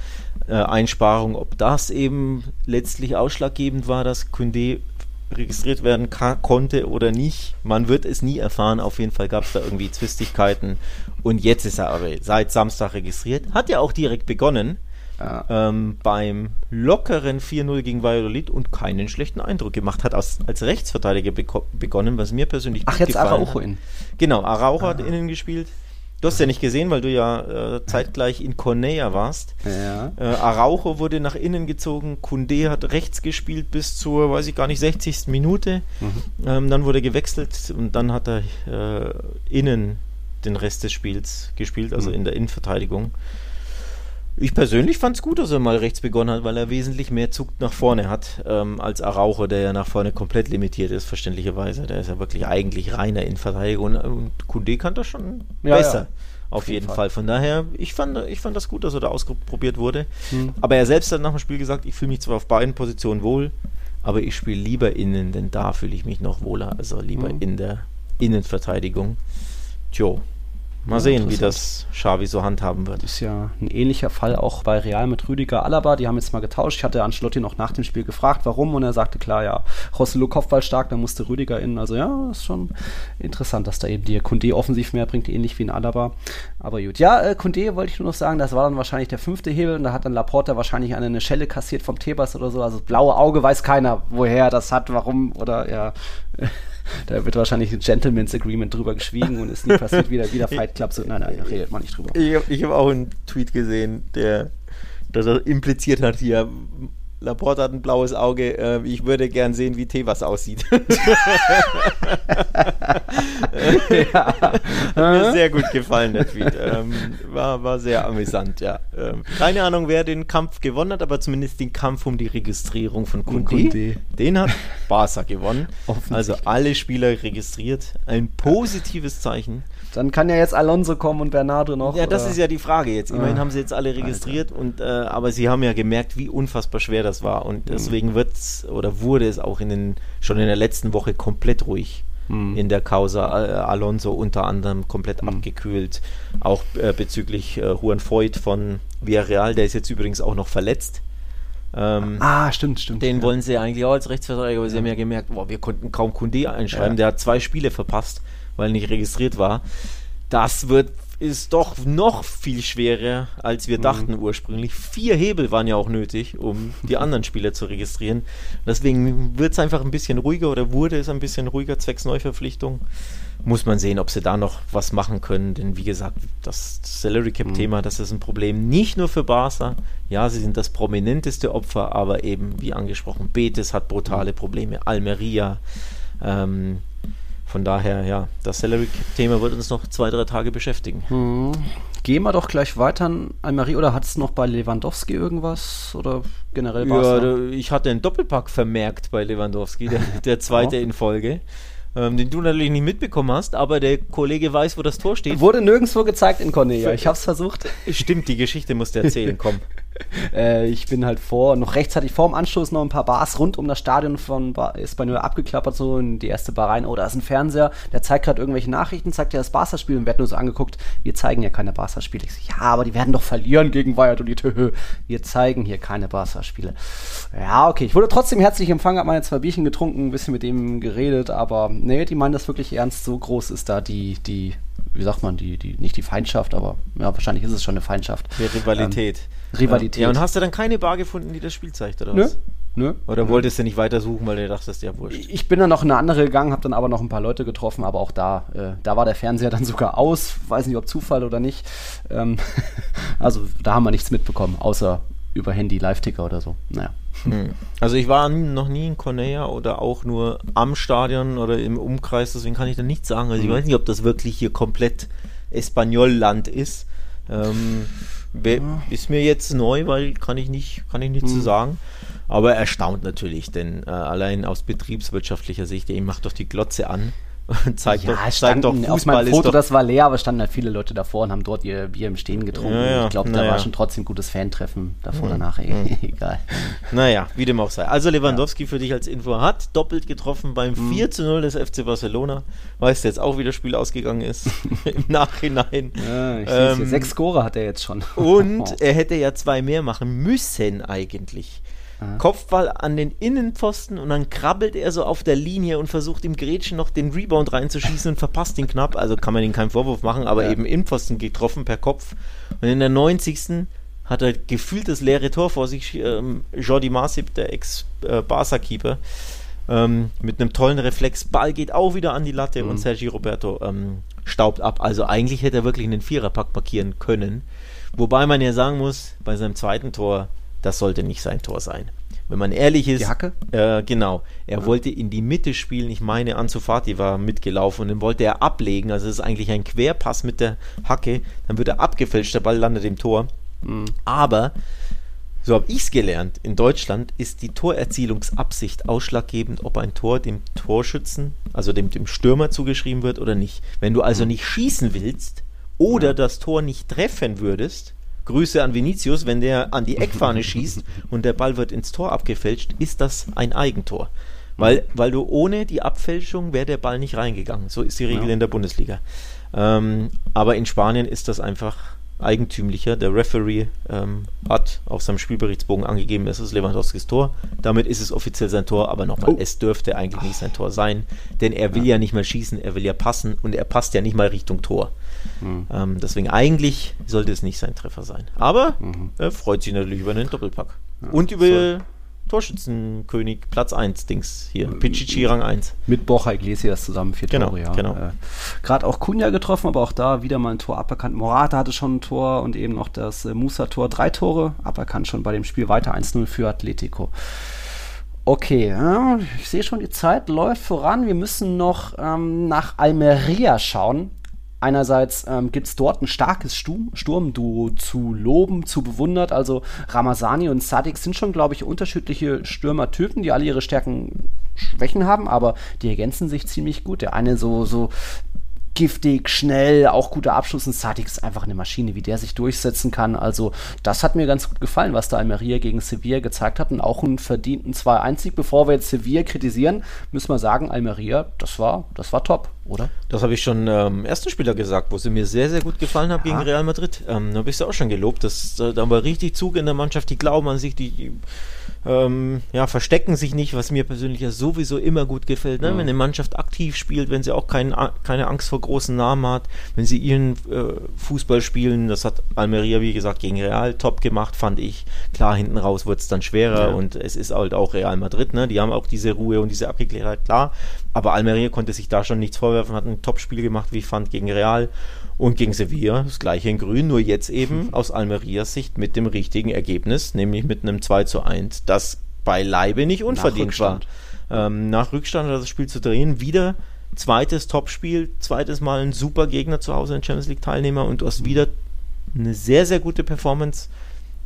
[SPEAKER 3] äh, Einsparung, ob das eben letztlich ausschlaggebend war, dass Kunde registriert werden konnte oder nicht. Man wird es nie erfahren. Auf jeden Fall gab es da irgendwie Zwistigkeiten. Und jetzt ist er aber seit Samstag registriert. Hat ja auch direkt begonnen. Ja. Ähm, beim lockeren 4-0 gegen Valladolid und keinen schlechten Eindruck gemacht hat, als, als Rechtsverteidiger begonnen, was mir persönlich
[SPEAKER 2] Ach, jetzt Araujo in.
[SPEAKER 3] Genau, Araujo ah. hat innen gespielt. Du hast ja nicht gesehen, weil du ja äh, zeitgleich in Cornea warst. Ja. Äh, Araujo wurde nach innen gezogen, Kunde hat rechts gespielt bis zur, weiß ich gar nicht, 60. Minute. Mhm. Ähm, dann wurde gewechselt und dann hat er äh, innen den Rest des Spiels gespielt, also mhm. in der Innenverteidigung. Ich persönlich fand es gut, dass er mal rechts begonnen hat, weil er wesentlich mehr Zug nach vorne hat ähm, als Araujo, der ja nach vorne komplett limitiert ist, verständlicherweise. Der ist ja wirklich eigentlich reiner in Verteidigung und Kunde kann das schon ja, besser. Ja. Auf, jeden Fall. Fall. Von daher, ich fand, ich fand das gut, dass er da ausprobiert wurde. Hm. Aber er selbst hat nach dem Spiel gesagt, ich fühle mich zwar auf beiden Positionen wohl, aber ich spiele lieber innen, denn da fühle ich mich noch wohler. Also lieber hm. in der Innenverteidigung. Tjo, Mal sehen, wie das Xavi so handhaben wird.
[SPEAKER 2] Ist ja ein ähnlicher Fall auch bei Real mit Rüdiger Alaba. Die haben jetzt mal getauscht. Ich hatte Ancelotti noch nach dem Spiel gefragt, warum. Und er sagte, klar, ja, Rosselo Kopfball stark, dann musste Rüdiger innen. Also ja, ist schon interessant, dass da eben die Kunde offensiv mehr bringt, ähnlich wie ein Alaba. Aber gut. Ja, äh, Kunde wollte ich nur noch sagen, das war dann wahrscheinlich der fünfte Hebel. Und da hat dann Laporta wahrscheinlich eine, eine Schelle kassiert vom Tebas oder so. Also das blaue Auge weiß keiner, woher das hat, warum oder ja. Da wird wahrscheinlich ein Gentleman's Agreement drüber geschwiegen und ist nie passiert, wieder, wieder Fight Club. So, nein, nein, da redet man nicht drüber.
[SPEAKER 3] Ich habe hab auch einen Tweet gesehen, der, der impliziert hat hier, Laporte hat ein blaues Auge. Äh, ich würde gern sehen, wie Tevas aussieht. [laughs] ja. Mir sehr gut gefallen, der Tweet. Ähm, war, war sehr amüsant, ja. Ähm, keine Ahnung, wer den Kampf gewonnen hat, aber zumindest den Kampf um die Registrierung von Kunde. Den hat Barca gewonnen. Also alle Spieler registriert. Ein positives Zeichen.
[SPEAKER 2] Dann kann ja jetzt Alonso kommen und Bernardo noch.
[SPEAKER 3] Ja, das oder? ist ja die Frage jetzt. Immerhin ah. haben sie jetzt alle registriert und äh, aber sie haben ja gemerkt, wie unfassbar schwer das war und mhm. deswegen wird's oder wurde es auch in den schon in der letzten Woche komplett ruhig mhm. in der Causa äh, Alonso unter anderem komplett mhm. abgekühlt. Auch äh, bezüglich äh, Juan Voigt von Villarreal, der ist jetzt übrigens auch noch verletzt.
[SPEAKER 2] Ähm, ah, stimmt, stimmt.
[SPEAKER 3] Den ja. wollen sie eigentlich auch als Rechtsverteidiger, aber ja. sie haben ja gemerkt, boah, wir konnten kaum Kunde einschreiben. Ja. Der hat zwei Spiele verpasst weil nicht registriert war. das wird ist doch noch viel schwerer, als wir mhm. dachten ursprünglich. Vier Hebel waren ja auch nötig, um die anderen Spieler zu registrieren. Deswegen wird es einfach ein bisschen ruhiger oder wurde es ein bisschen ruhiger zwecks Neuverpflichtung. Muss man sehen, ob sie da noch was machen können. Denn wie gesagt, das Salary Cap-Thema, mhm. das ist ein Problem nicht nur für Barca. Ja, sie sind das prominenteste Opfer, aber eben, wie angesprochen, Betis hat brutale Probleme, Almeria. Ähm, von daher, ja, das Salary-Thema wird uns noch zwei, drei Tage beschäftigen. Hm.
[SPEAKER 2] Gehen wir doch gleich weiter an Almerie oder hat es noch bei Lewandowski irgendwas oder generell
[SPEAKER 3] Barca? Ja, ich hatte einen Doppelpack vermerkt bei Lewandowski, der, [laughs] der zweite in Folge ähm, den du natürlich nicht mitbekommen hast, aber der Kollege weiß, wo das Tor steht.
[SPEAKER 2] Wurde nirgendwo gezeigt in Cornelia. Ich habe es versucht.
[SPEAKER 3] Stimmt, die Geschichte musst du erzählen, komm. [laughs] [laughs]
[SPEAKER 2] äh, ich bin halt vor, noch rechtzeitig vor dem Anstoß noch ein paar Bars rund um das Stadion von Espanyol abgeklappert, so in die erste Bar rein. Oh, da ist ein Fernseher, der zeigt gerade irgendwelche Nachrichten, zeigt ja das Barca-Spiel und wird nur so angeguckt, wir zeigen ja keine Barca-Spiele. Ich so, ja, aber die werden doch verlieren gegen Valladolid. [laughs] Wir zeigen hier keine Barca-Spiele. Ja, okay, ich wurde trotzdem herzlich empfangen, habe meine zwei Bierchen getrunken, ein bisschen mit dem geredet, aber nee, die meinen das wirklich ernst. So groß ist da die, die, wie sagt man, die, die, nicht die Feindschaft, aber ja, wahrscheinlich ist es schon eine Feindschaft.
[SPEAKER 3] Die Rivalität.
[SPEAKER 2] Ähm, Rivalität.
[SPEAKER 3] Ja, und hast du dann keine Bar gefunden, die das Spiel zeigt, oder
[SPEAKER 2] was? Nö.
[SPEAKER 3] Oder wolltest du nicht weiter suchen, weil du dachtest, ja, wurscht.
[SPEAKER 2] Ich bin dann noch in eine andere gegangen, habe dann aber noch ein paar Leute getroffen, aber auch da, äh, da war der Fernseher dann sogar aus. Weiß nicht, ob Zufall oder nicht. Ähm, [laughs] also da haben wir nichts mitbekommen, außer über Handy Live-Ticker oder so. Naja.
[SPEAKER 3] Hm. Also ich war noch nie in Cornea oder auch nur am Stadion oder im Umkreis, deswegen kann ich da nichts sagen. Also ich hm. weiß nicht, ob das wirklich hier komplett Espanol-Land ist. Ähm, ist mir jetzt neu, weil kann ich nicht, kann ich nichts hm. zu sagen. Aber erstaunt natürlich, denn äh, allein aus betriebswirtschaftlicher Sicht, ihr macht doch die Glotze an [laughs] zeigt ja, doch, zeigt doch Fußball
[SPEAKER 2] auf meinem Foto, das war leer, aber standen halt viele Leute davor und haben dort ihr Bier im Stehen getrunken. Ja, ja, ich glaube, da war schon trotzdem gutes Fantreffen davor, mhm. danach. Mhm. [laughs] Egal.
[SPEAKER 3] Naja, wie dem auch sei. Also Lewandowski für dich als Info hat doppelt getroffen beim mhm. 4 zu 0 des FC Barcelona. Weißt du jetzt auch, wie das Spiel ausgegangen ist [laughs] im Nachhinein.
[SPEAKER 2] Ja, ich ähm, Sechs Score hat er jetzt schon.
[SPEAKER 3] und er hätte ja zwei mehr machen müssen eigentlich. Kopfball an den Innenpfosten und dann krabbelt er so auf der Linie und versucht im Gretchen noch den Rebound reinzuschießen und verpasst ihn knapp. Also kann man ihm keinen Vorwurf machen, aber ja. eben Innenpfosten getroffen per Kopf. Und in der 90. hat er gefühlt das leere Tor vor sich. Ähm, Jordi Masip, der Ex-Barca-Keeper, ähm, mit einem tollen Reflex. Ball geht auch wieder an die Latte mhm. und Sergi Roberto ähm, staubt ab. Also eigentlich hätte er wirklich einen Viererpack markieren können. Wobei man ja sagen muss, bei seinem zweiten Tor das sollte nicht sein Tor sein. Wenn man ehrlich ist.
[SPEAKER 2] Die Hacke?
[SPEAKER 3] Äh, genau. Er ja. wollte in die Mitte spielen. Ich meine, Ansu Fati war mitgelaufen und den wollte er ablegen. Also es ist eigentlich ein Querpass mit der Hacke. Dann wird er abgefälscht, der Ball landet im Tor. Mhm. Aber, so habe ich es gelernt, in Deutschland ist die Torerzielungsabsicht ausschlaggebend, ob ein Tor dem Torschützen, also dem, dem Stürmer zugeschrieben wird oder nicht. Wenn du also mhm. nicht schießen willst oder das Tor nicht treffen würdest, Grüße an Vinicius, wenn der an die Eckfahne schießt und der Ball wird ins Tor abgefälscht, ist das ein Eigentor. Weil, weil du ohne die Abfälschung wäre der Ball nicht reingegangen. So ist die Regel ja. in der Bundesliga. Ähm, aber in Spanien ist das einfach eigentümlicher. Der Referee ähm, hat auf seinem Spielberichtsbogen angegeben, es ist Lewandowskis Tor. Damit ist es offiziell sein Tor, aber nochmal, oh. es dürfte eigentlich nicht sein Tor sein, denn er will ja. ja nicht mal schießen, er will ja passen und er passt ja nicht mal Richtung Tor. Mhm. Ähm, deswegen eigentlich sollte es nicht sein Treffer sein. Aber mhm. er freut sich natürlich über einen Doppelpack. Ja, und über so. Torschützenkönig Platz 1 Dings hier. Pichichi Rang 1.
[SPEAKER 2] Mit Borja Iglesias zusammen vier
[SPEAKER 3] genau,
[SPEAKER 2] Tore,
[SPEAKER 3] ja. Genau.
[SPEAKER 2] Äh, Gerade auch Kunja getroffen, aber auch da wieder mal ein Tor aberkannt. Morata hatte schon ein Tor und eben noch das äh, Musa-Tor. Drei Tore aberkannt schon bei dem Spiel weiter 1-0 für Atletico. Okay, ja, ich sehe schon, die Zeit läuft voran. Wir müssen noch ähm, nach Almeria schauen. Einerseits ähm, gibt es dort ein starkes Sturm, Sturmduo zu loben, zu bewundert. Also Ramazani und Sadik sind schon, glaube ich, unterschiedliche Stürmertypen, die alle ihre Stärken, Schwächen haben, aber die ergänzen sich ziemlich gut. Der eine so, so giftig, schnell, auch guter Abschluss. Und Sadik ist einfach eine Maschine, wie der sich durchsetzen kann. Also, das hat mir ganz gut gefallen, was da Almeria gegen Sevilla gezeigt hat. Und auch einen verdienten 2-1-Sieg. Bevor wir jetzt Sevilla kritisieren, müssen wir sagen, Almeria, das war, das war top, oder?
[SPEAKER 3] Das habe ich schon ähm, ersten Spieler gesagt, wo sie mir sehr, sehr gut gefallen hat ja. gegen Real Madrid. Ähm, da habe ich sie auch schon gelobt. Das, da war richtig Zug in der Mannschaft, die glauben an sich, die, die ähm, ja, verstecken sich nicht, was mir persönlich ja sowieso immer gut gefällt. Ne? Mhm. Wenn eine Mannschaft aktiv spielt, wenn sie auch kein, keine Angst vor großen Namen hat, wenn sie ihren äh, Fußball spielen, das hat Almeria, wie gesagt, gegen Real top gemacht, fand ich. Klar, hinten raus wird es dann schwerer ja. und es ist halt auch Real Madrid, ne? die haben auch diese Ruhe und diese Abgeklärtheit, klar. Aber Almeria konnte sich da schon nichts vorwerfen, hat ein Top-Spiel gemacht, wie ich fand, gegen Real. Und gegen Sevilla das gleiche in Grün, nur jetzt eben mhm. [laughs] aus Almerias Sicht mit dem richtigen Ergebnis, nämlich mit einem 2 zu 1, das beileibe nicht unverdient war. Ähm, nach Rückstand das Spiel zu drehen, wieder zweites Topspiel, zweites Mal ein super Gegner zu Hause, ein Champions League Teilnehmer und du hast wieder eine sehr, sehr gute Performance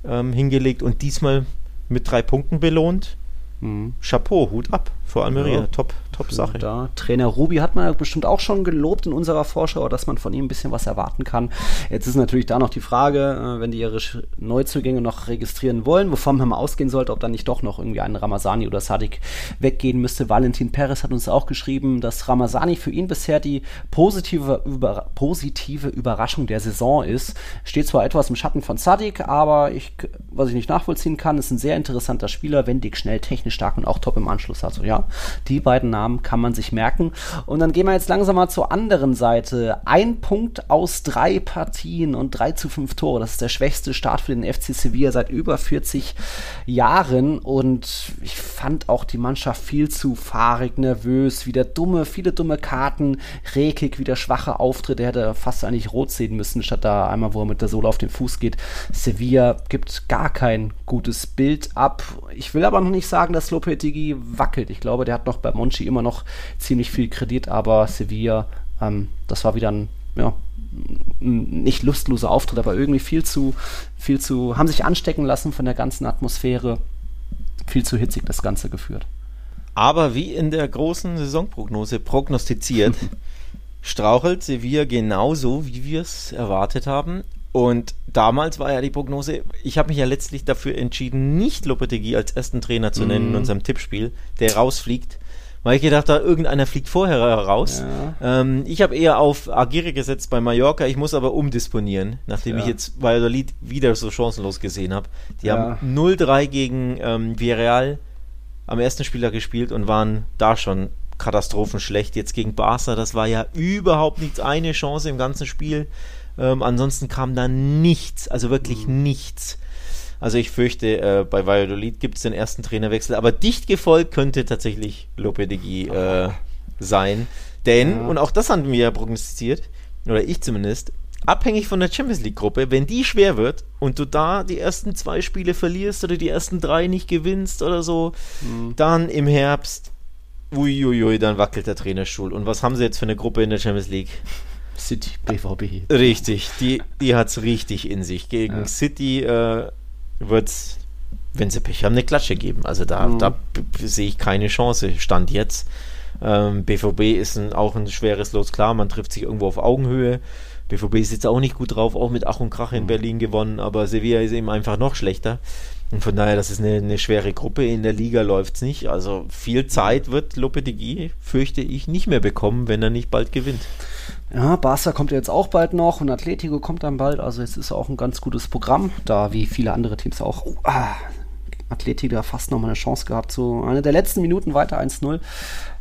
[SPEAKER 3] ähm, hingelegt und diesmal mit drei Punkten belohnt. Mhm. Chapeau, Hut ab vor Almeria. Ja. Top, top Sache.
[SPEAKER 2] Da. Trainer Rubi hat man ja bestimmt auch schon gelobt in unserer Vorschau, dass man von ihm ein bisschen was erwarten kann. Jetzt ist natürlich da noch die Frage, äh, wenn die ihre Neuzugänge noch registrieren wollen, wovon man mal ausgehen sollte, ob dann nicht doch noch irgendwie ein Ramazani oder Sadik weggehen müsste. Valentin Perez hat uns auch geschrieben, dass Ramazani für ihn bisher die positive, über, positive Überraschung der Saison ist. Steht zwar etwas im Schatten von Sadik, aber ich, was ich nicht nachvollziehen kann, ist ein sehr interessanter Spieler, wendig, schnell, technisch stark und auch top im Anschluss. Also ja, die beiden Namen kann man sich merken. Und dann gehen wir jetzt langsam mal zur anderen Seite. Ein Punkt aus drei Partien und drei zu fünf Tore. Das ist der schwächste Start für den FC Sevilla seit über 40 Jahren. Und ich fand auch die Mannschaft viel zu fahrig, nervös, wieder dumme, viele dumme Karten, Rekik, wieder schwache Auftritte. Er hätte fast eigentlich rot sehen müssen, statt da einmal, wo er mit der Sohle auf den Fuß geht. Sevilla gibt gar kein gutes Bild ab. Ich will aber noch nicht sagen, dass Lopetegui wackelt. Ich glaube, der hat noch bei Monchi immer noch ziemlich viel Kredit, aber Sevilla, ähm, das war wieder ein, ja, nicht lustloser Auftritt, aber irgendwie viel zu, viel zu, haben sich anstecken lassen von der ganzen Atmosphäre, viel zu hitzig das Ganze geführt.
[SPEAKER 3] Aber wie in der großen Saisonprognose prognostiziert, [laughs] strauchelt Sevilla genauso, wie wir es erwartet haben. Und damals war ja die Prognose, ich habe mich ja letztlich dafür entschieden, nicht Lopetegui als ersten Trainer zu nennen mm. in mhm. unserem Tippspiel, der rausfliegt, weil ich gedacht habe, irgendeiner fliegt vorher raus. Ja. Ähm, ich habe eher auf Agire gesetzt bei Mallorca, ich muss aber umdisponieren, nachdem ja. ich jetzt Valladolid wieder so chancenlos gesehen habe. Die ja. haben 0-3 gegen ähm, Villarreal am ersten Spieler gespielt und waren da schon katastrophenschlecht. Jetzt gegen Barca, das war ja überhaupt nichts, eine Chance im ganzen Spiel. Ähm, ansonsten kam da nichts, also wirklich mhm. nichts. Also ich fürchte, äh, bei Valladolid gibt es den ersten Trainerwechsel, aber dicht gefolgt könnte tatsächlich Lopetegui äh, sein. Denn, ja. und auch das haben wir ja prognostiziert, oder ich zumindest, abhängig von der Champions League-Gruppe, wenn die schwer wird und du da die ersten zwei Spiele verlierst oder die ersten drei nicht gewinnst oder so, mhm. dann im Herbst, uiuiui, dann wackelt der Trainerstuhl. Und was haben sie jetzt für eine Gruppe in der Champions League?
[SPEAKER 2] City, BVB.
[SPEAKER 3] Richtig, die, die hat es richtig in sich. Gegen ja. City äh, wird es, wenn sie Pech haben, eine Klatsche geben. Also da, mhm. da sehe ich keine Chance. Stand jetzt. Ähm, BVB ist ein, auch ein schweres Los. Klar, man trifft sich irgendwo auf Augenhöhe. BVB ist jetzt auch nicht gut drauf, auch mit Ach und Krach in mhm. Berlin gewonnen, aber Sevilla ist eben einfach noch schlechter. Und von daher, das ist eine, eine schwere Gruppe. In der Liga läuft es nicht. Also viel Zeit wird Lopetegui, fürchte ich, nicht mehr bekommen, wenn er nicht bald gewinnt.
[SPEAKER 2] Ja, Barca kommt jetzt auch bald noch und Atletico kommt dann bald. Also es ist auch ein ganz gutes Programm, da wie viele andere Teams auch. Oh, ah, Athletik da fast noch mal eine Chance gehabt. So eine der letzten Minuten weiter 1-0.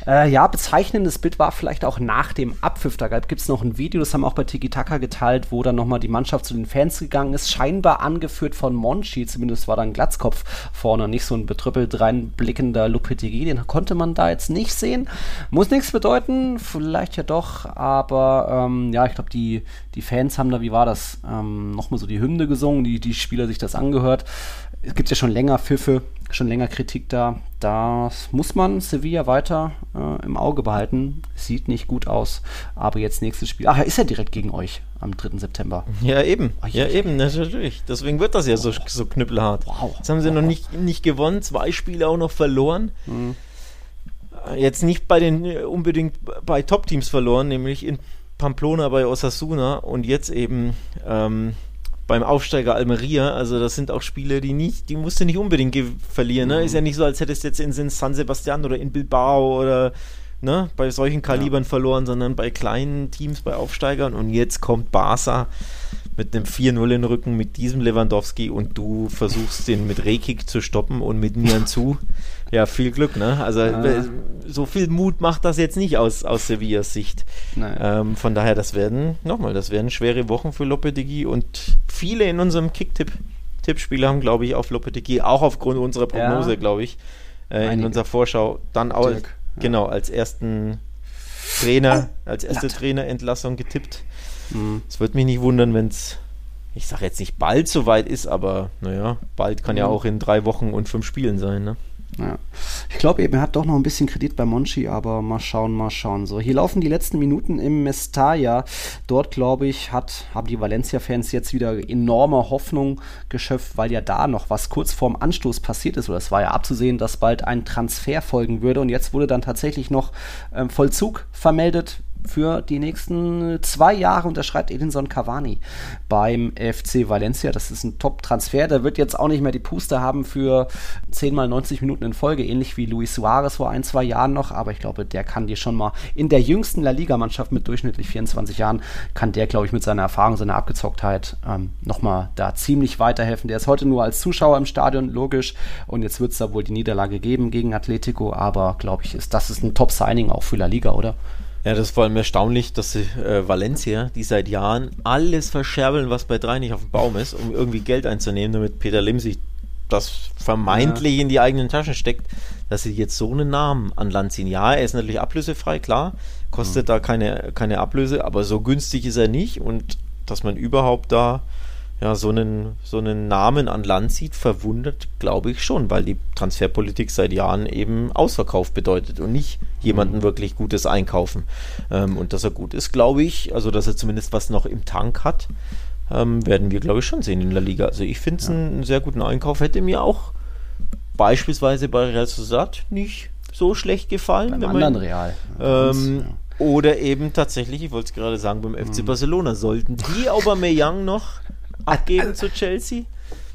[SPEAKER 2] Äh, ja, bezeichnendes Bild war vielleicht auch nach dem Abpfiff. Da gibt es noch ein Video, das haben auch bei Tiki Taka geteilt, wo dann nochmal die Mannschaft zu den Fans gegangen ist. Scheinbar angeführt von Monchi, zumindest war da ein Glatzkopf vorne, nicht so ein betrüppelt reinblickender Lopetegui. Den konnte man da jetzt nicht sehen. Muss nichts bedeuten, vielleicht ja doch, aber ähm, ja, ich glaube, die, die Fans haben da, wie war das, ähm, nochmal so die Hymne gesungen, die, die Spieler sich das angehört. Es gibt ja schon länger Pfiffe schon länger Kritik da. Das muss man Sevilla weiter äh, im Auge behalten. Sieht nicht gut aus. Aber jetzt nächstes Spiel. Ach, er ist ja direkt gegen euch am 3. September.
[SPEAKER 3] Ja, eben. Oh, ja, eben, natürlich. Deswegen wird das ja so, so knüppelhart. Wow. Jetzt haben sie wow. noch nicht, nicht gewonnen, zwei Spiele auch noch verloren. Mhm. Jetzt nicht bei den unbedingt bei Top-Teams verloren, nämlich in Pamplona bei Osasuna und jetzt eben ähm, beim Aufsteiger Almeria. Also das sind auch Spiele, die nicht, die musst du nicht unbedingt verlieren. Ne? Mhm. Ist ja nicht so, als hättest du jetzt in San Sebastian oder in Bilbao oder ne, bei solchen Kalibern ja. verloren, sondern bei kleinen Teams, bei Aufsteigern. Und jetzt kommt Barca. Mit einem 4-0 in den Rücken mit diesem Lewandowski und du versuchst den mit Rekik zu stoppen und mit Nian zu. Ja, viel Glück, ne? Also ah. so viel Mut macht das jetzt nicht aus, aus Sevillas Sicht. Ähm, von daher, das werden, nochmal, das werden schwere Wochen für Lopetegui und viele in unserem Kick-Tipp-Tippspiel haben, glaube ich, auf Lopetegui, auch aufgrund unserer Prognose, ja. glaube ich, äh, in unserer Vorschau, dann auch, Dirk, ja. genau, als ersten Trainer, oh, als erste Trainerentlassung getippt. Mhm. Es würde mich nicht wundern, wenn es, ich sage jetzt nicht bald soweit ist, aber naja, bald kann mhm. ja auch in drei Wochen und fünf Spielen sein, ne?
[SPEAKER 2] Ja. Ich glaube eben, er hat doch noch ein bisschen Kredit bei Monchi, aber mal schauen, mal schauen. So, hier laufen die letzten Minuten im Mestalla. Dort, glaube ich, hat, haben die Valencia-Fans jetzt wieder enorme Hoffnung geschöpft, weil ja da noch was kurz vorm Anstoß passiert ist. Oder es war ja abzusehen, dass bald ein Transfer folgen würde. Und jetzt wurde dann tatsächlich noch ähm, Vollzug vermeldet für die nächsten zwei Jahre unterschreibt Edinson Cavani beim FC Valencia. Das ist ein Top-Transfer. Der wird jetzt auch nicht mehr die Puste haben für 10 mal 90 Minuten in Folge, ähnlich wie Luis Suarez vor ein, zwei Jahren noch. Aber ich glaube, der kann dir schon mal in der jüngsten La Liga-Mannschaft mit durchschnittlich 24 Jahren, kann der, glaube ich, mit seiner Erfahrung, seiner Abgezocktheit ähm, nochmal da ziemlich weiterhelfen. Der ist heute nur als Zuschauer im Stadion, logisch. Und jetzt wird es da wohl die Niederlage geben gegen Atletico. Aber, glaube ich, ist das ist ein Top-Signing auch für La Liga, oder?
[SPEAKER 3] Ja, das ist vor allem erstaunlich, dass äh, Valencia, die seit Jahren alles verscherbeln, was bei drei nicht auf dem Baum ist, um irgendwie Geld einzunehmen, damit Peter Lim sich das vermeintlich ja. in die eigenen Taschen steckt, dass sie jetzt so einen Namen an Land ziehen. Ja, er ist natürlich ablösefrei, klar, kostet mhm. da keine, keine Ablöse, aber so günstig ist er nicht und dass man überhaupt da ja, so einen, so einen Namen an Land zieht, verwundert, glaube ich schon, weil die Transferpolitik seit Jahren eben Ausverkauf bedeutet und nicht jemanden mhm. wirklich Gutes einkaufen. Ähm, und dass er gut ist, glaube ich, also dass er zumindest was noch im Tank hat, ähm, werden wir, glaube ich, schon sehen in der Liga. Also ich finde es ja. einen sehr guten Einkauf, hätte mir auch beispielsweise bei Real Sociedad nicht so schlecht gefallen.
[SPEAKER 2] Beim anderen man, Real.
[SPEAKER 3] Ähm, ja. Oder eben tatsächlich, ich wollte es gerade sagen, beim FC mhm. Barcelona sollten die Aubameyang noch abgeben zu Chelsea.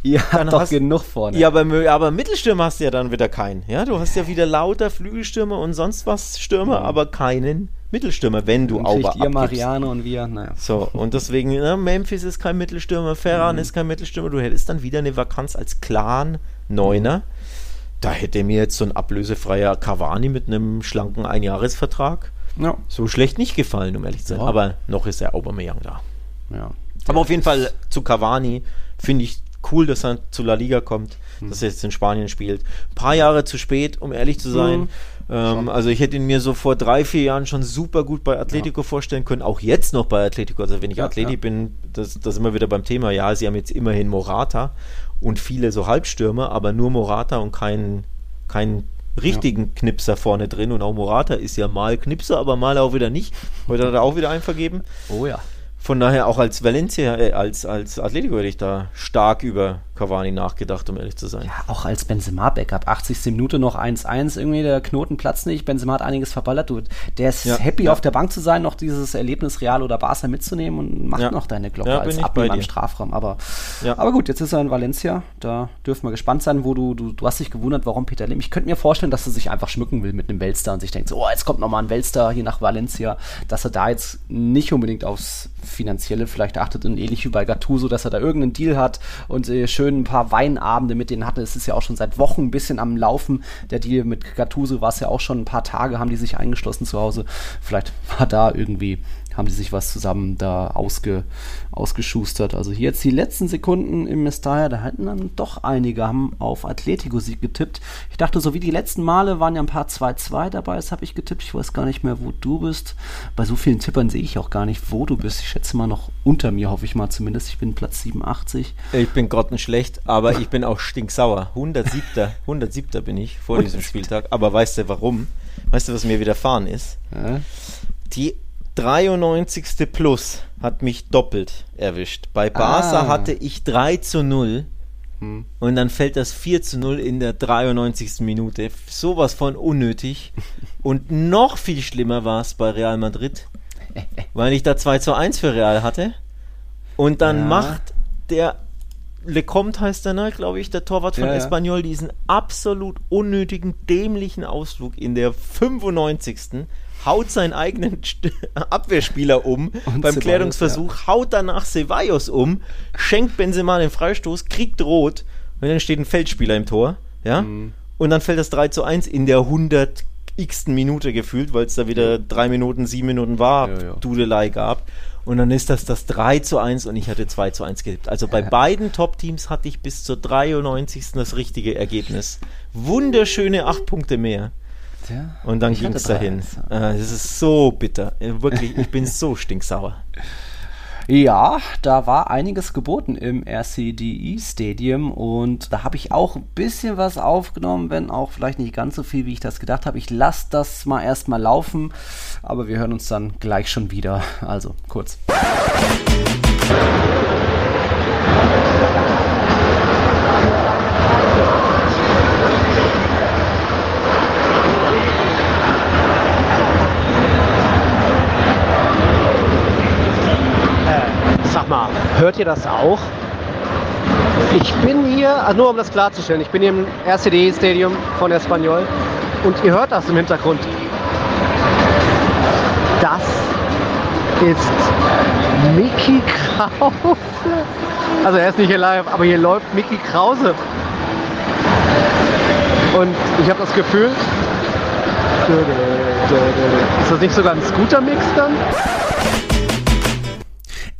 [SPEAKER 2] Ja, dann doch hast, genug vorne.
[SPEAKER 3] Ja, aber, aber Mittelstürmer hast du ja dann wieder keinen. Ja, du hast ja wieder lauter Flügelstürmer und sonst was Stürmer, ja. aber keinen Mittelstürmer, wenn du auch
[SPEAKER 2] ihr Mariano und wir, naja.
[SPEAKER 3] So, und deswegen, ne, Memphis ist kein Mittelstürmer, Ferran mhm. ist kein Mittelstürmer, du hättest dann wieder eine Vakanz als Clan Neuner. Da hätte mir jetzt so ein ablösefreier Cavani mit einem schlanken Einjahresvertrag ja. so schlecht nicht gefallen, um ehrlich zu sein. Ja. Aber noch ist der Aubameyang da. Ja. Aber auf jeden Fall zu Cavani finde ich cool, dass er zu La Liga kommt, mhm. dass er jetzt in Spanien spielt. Ein paar Jahre zu spät, um ehrlich zu sein. Mhm. Ähm, also ich hätte ihn mir so vor drei, vier Jahren schon super gut bei Atletico ja. vorstellen können, auch jetzt noch bei Atletico. Also wenn ich ja, Atleti ja. bin, das, das immer wieder beim Thema. Ja, sie haben jetzt immerhin Morata und viele so Halbstürmer, aber nur Morata und keinen kein richtigen ja. Knipser vorne drin. Und auch Morata ist ja mal Knipser, aber mal auch wieder nicht. Heute hat er auch wieder einen vergeben.
[SPEAKER 2] Oh ja.
[SPEAKER 3] Von daher auch als Valencia, äh, als, als Atletico hätte ich da stark über Cavani nachgedacht, um ehrlich zu sein. Ja,
[SPEAKER 2] auch als Benzema-Backup. 80. Minute noch 1-1, irgendwie der Knoten platzt nicht. Benzema hat einiges verballert. Du, der ist ja, happy, ja. auf der Bank zu sein, noch dieses Erlebnis Real oder Barca mitzunehmen und macht ja. noch deine Glocke als Abnehmer im Strafraum. Aber, aber gut, jetzt ist er in Valencia. Da dürfen wir gespannt sein, wo du, du, du hast dich gewundert, warum Peter Lim. Ich könnte mir vorstellen, dass er sich einfach schmücken will mit einem Weltstar und sich denkt, so, oh, jetzt kommt nochmal ein Weltstar hier nach Valencia, dass er da jetzt nicht unbedingt aufs Finanzielle vielleicht achtet und ähnlich wie bei Gattuso, dass er da irgendeinen Deal hat und äh, schön ein paar Weinabende Abende mit denen hatte. Es ist ja auch schon seit Wochen ein bisschen am Laufen. Der Deal mit Gattuso war es ja auch schon ein paar Tage, haben die sich eingeschlossen zu Hause. Vielleicht war da irgendwie haben die sich was zusammen da ausge, ausgeschustert. Also hier jetzt die letzten Sekunden im Mestalla, da hatten dann doch einige, haben auf Atletico-Sieg getippt. Ich dachte, so wie die letzten Male waren ja ein paar 2-2 dabei, das habe ich getippt. Ich weiß gar nicht mehr, wo du bist. Bei so vielen Tippern sehe ich auch gar nicht, wo du bist. Ich schätze mal noch unter mir, hoffe ich mal zumindest. Ich bin Platz 87.
[SPEAKER 3] Ich bin grottenschlecht, aber ich bin auch stinksauer. 107. 107. bin ich vor diesem Spieltag. Aber weißt du warum? Weißt du, was mir widerfahren ist? Ja. Die 93. Plus hat mich doppelt erwischt. Bei Barca ah. hatte ich 3 zu 0 hm. und dann fällt das 4 zu 0 in der 93. Minute. Sowas von unnötig. [laughs] und noch viel schlimmer war es bei Real Madrid, weil ich da 2 zu 1 für Real hatte. Und dann ja. macht der Lecomte heißt er, ne, glaube ich, der Torwart von ja, Espanyol, diesen absolut unnötigen, dämlichen Ausflug in der 95 haut seinen eigenen [laughs] Abwehrspieler um und beim Ceballos, Klärungsversuch, ja. haut danach Ceballos um, schenkt Benzema den Freistoß, kriegt rot und dann steht ein Feldspieler im Tor, ja, mhm. und dann fällt das 3 zu 1 in der 100 x Minute gefühlt, weil es da wieder drei Minuten, sieben Minuten war, ja, ja. Dudelei gab. Und dann ist das das 3 zu 1 und ich hatte 2 zu 1 getippt. Also bei beiden Top-Teams hatte ich bis zur 93. das richtige Ergebnis. Wunderschöne 8 Punkte mehr. Tja, und dann ging es dahin. Ah, es ist so bitter. Wirklich, ich bin [laughs] so stinksauer.
[SPEAKER 2] Ja, da war einiges geboten im RCDE Stadium und da habe ich auch ein bisschen was aufgenommen, wenn auch vielleicht nicht ganz so viel, wie ich das gedacht habe. Ich lasse das mal erstmal laufen, aber wir hören uns dann gleich schon wieder. Also kurz. mal, hört ihr das auch? Ich bin hier, also nur um das klarzustellen, ich bin hier im RCD Stadium von Espanyol und ihr hört das im Hintergrund. Das ist Mickey Krause. Also er ist nicht hier live, aber hier läuft Mickey Krause. Und ich habe das Gefühl, ist das nicht sogar ein Scooter-Mix dann?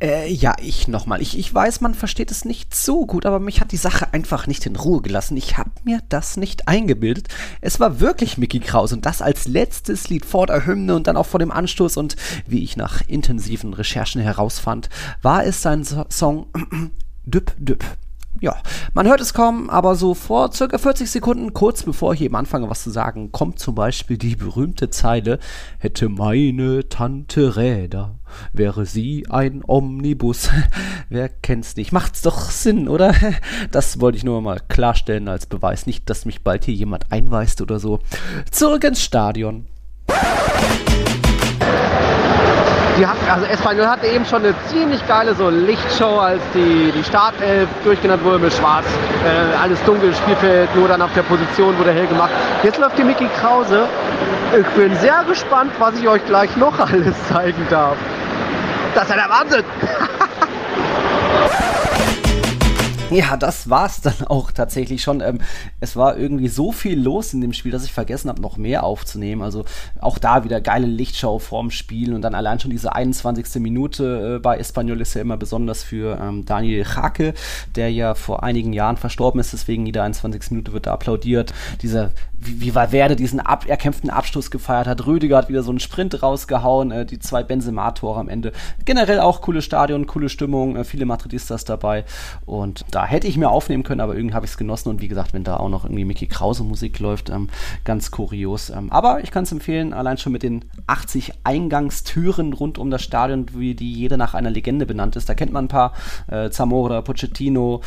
[SPEAKER 2] Äh, ja, ich nochmal. Ich, ich weiß, man versteht es nicht so gut, aber mich hat die Sache einfach nicht in Ruhe gelassen. Ich habe mir das nicht eingebildet. Es war wirklich Mickey Kraus und das als letztes Lied vor der Hymne und dann auch vor dem Anstoß und wie ich nach intensiven Recherchen herausfand, war es sein Song [clears throat] Düpp Düpp. Ja, man hört es kaum, aber so vor circa 40 Sekunden, kurz bevor ich eben anfange, was zu sagen, kommt zum Beispiel die berühmte Zeile: Hätte meine Tante Räder, wäre sie ein Omnibus. [laughs] Wer kennt's nicht? Macht's doch Sinn, oder? [laughs] Das wollte ich nur mal klarstellen als Beweis. Nicht, dass mich bald hier jemand einweist oder so. Zurück ins Stadion. Die hat, also Espanyol hatte eben schon eine ziemlich geile so Lichtshow, als die, die Startelf durchgenannt wurde mit Schwarz. Äh, alles dunkel, Spielfeld, nur dann auf der Position wurde hell gemacht. Jetzt läuft die Mickey Krause. Ich bin sehr gespannt, was ich euch gleich noch [laughs] alles zeigen darf. Das ist ja der Wahnsinn! [laughs] [laughs] Ja, das war's dann auch tatsächlich schon. Ähm, es war irgendwie so viel los in dem Spiel, dass ich vergessen habe, noch mehr aufzunehmen. Also auch da wieder geile Lichtshow vorm Spiel und dann allein schon diese 21. Minute äh, bei Espanyol ist ja immer besonders für ähm, Daniel Hake, der ja vor einigen Jahren verstorben ist. Deswegen jede 21. Minute wird da applaudiert. Dieser wie, wie Valverde diesen ab, erkämpften Abstoß gefeiert hat. Rüdiger hat wieder so einen Sprint rausgehauen, äh, die zwei Benzema-Tore am Ende. Generell auch cooles Stadion, coole Stimmung, äh, viele Madridistas dabei. Und da hätte ich mir aufnehmen können, aber irgendwie habe ich es genossen. Und wie gesagt, wenn da auch noch irgendwie Mickey Krause Musik läuft, ähm, ganz kurios. Ähm, aber ich kann es empfehlen, allein schon mit den 80 Eingangstüren rund um das Stadion, wie die jede nach einer Legende benannt ist. Da kennt man ein paar, äh, Zamora, Pochettino,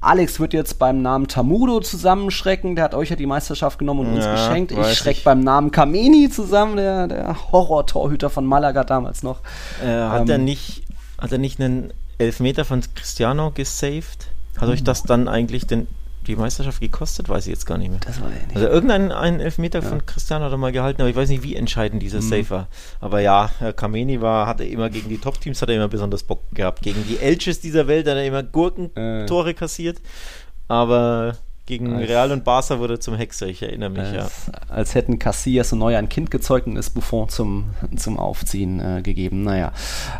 [SPEAKER 2] Alex wird jetzt beim Namen Tamudo zusammenschrecken, der hat euch ja die Meisterschaft genommen und uns ja, geschenkt. Ich schreck ich. beim Namen Kameni zusammen, der, der Horror-Torhüter von Malaga damals noch.
[SPEAKER 3] Äh, hat, ähm, er nicht, hat er nicht einen Elfmeter von Cristiano gesaved? Hat euch das dann eigentlich den die Meisterschaft gekostet? Weiß ich jetzt gar nicht mehr. Das war ja nicht. Also irgendein einen Elfmeter ja. von Cristiano hat er mal gehalten, aber ich weiß nicht, wie entscheidend dieser mhm. Safe war. Aber ja, Kameni war, hatte immer gegen die Top-Teams hat er immer besonders Bock gehabt. Gegen die Elches dieser Welt hat er immer Gurkentore äh. kassiert. Aber gegen als, Real und Barca wurde zum Hexer, ich erinnere mich,
[SPEAKER 2] als,
[SPEAKER 3] ja.
[SPEAKER 2] Als hätten Casillas so neu ein Kind gezeugt und ist Buffon zum, zum Aufziehen äh, gegeben. Naja,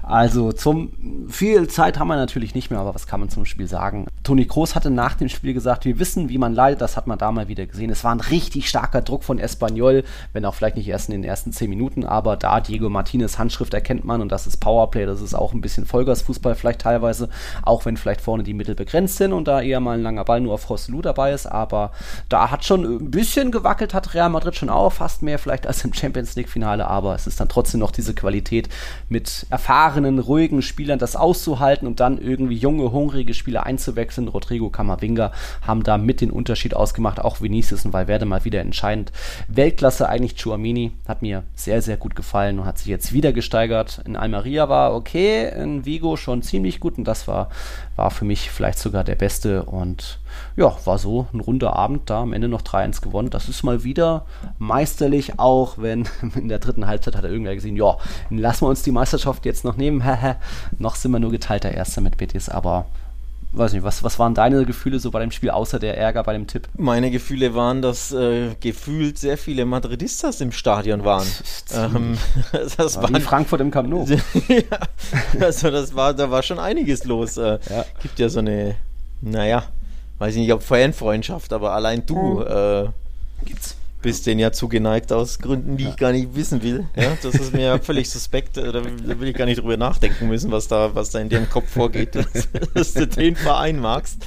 [SPEAKER 2] also zum viel Zeit haben wir natürlich nicht mehr, aber was kann man zum Spiel sagen? Toni Kroos hatte nach dem Spiel gesagt, wir wissen, wie man leidet, das hat man da mal wieder gesehen. Es war ein richtig starker Druck von Espanyol, wenn auch vielleicht nicht erst in den ersten zehn Minuten, aber da Diego Martinez Handschrift erkennt man und das ist Powerplay, das ist auch ein bisschen Vollgasfußball vielleicht teilweise, auch wenn vielleicht vorne die Mittel begrenzt sind und da eher mal ein langer Ball nur auf Rosselu dabei ist ist, aber da hat schon ein bisschen gewackelt, hat Real Madrid schon auch fast mehr vielleicht als im Champions League Finale, aber es ist dann trotzdem noch diese Qualität mit erfahrenen, ruhigen Spielern das auszuhalten und dann irgendwie junge, hungrige Spieler einzuwechseln. Rodrigo Camavinga haben da mit den Unterschied ausgemacht, auch Vinicius und Valverde mal wieder entscheidend. Weltklasse eigentlich Chuamini, hat mir sehr, sehr gut gefallen und hat sich jetzt wieder gesteigert. In Almeria war okay, in Vigo schon ziemlich gut und das war, war für mich vielleicht sogar der beste und ja, war so ein runder Abend da, am Ende noch 3-1 gewonnen. Das ist mal wieder meisterlich, auch wenn [laughs] in der dritten Halbzeit hat er irgendwer gesehen, ja, lassen wir uns die Meisterschaft jetzt noch nehmen. [laughs] noch sind wir nur geteilter Erster mit Betis, aber weiß nicht, was, was waren deine Gefühle so bei dem Spiel, außer der Ärger bei dem Tipp?
[SPEAKER 3] Meine Gefühle waren, dass äh, gefühlt sehr viele Madridistas im Stadion waren. [laughs] ähm,
[SPEAKER 2] das war in Frankfurt im Camp Nou.
[SPEAKER 3] ja, also das war, da war schon einiges los. Äh, ja. Gibt ja so eine, naja, weiß ich nicht, ob Fanfreundschaft, aber allein du äh, Gibt's bist den ja zugeneigt aus Gründen, die ja. ich gar nicht wissen will. Ja, das ist mir [laughs] völlig suspekt. Da, da, will ich gar nicht drüber nachdenken müssen, was da, was da in deinem Kopf vorgeht, [laughs] dass, du den Verein magst.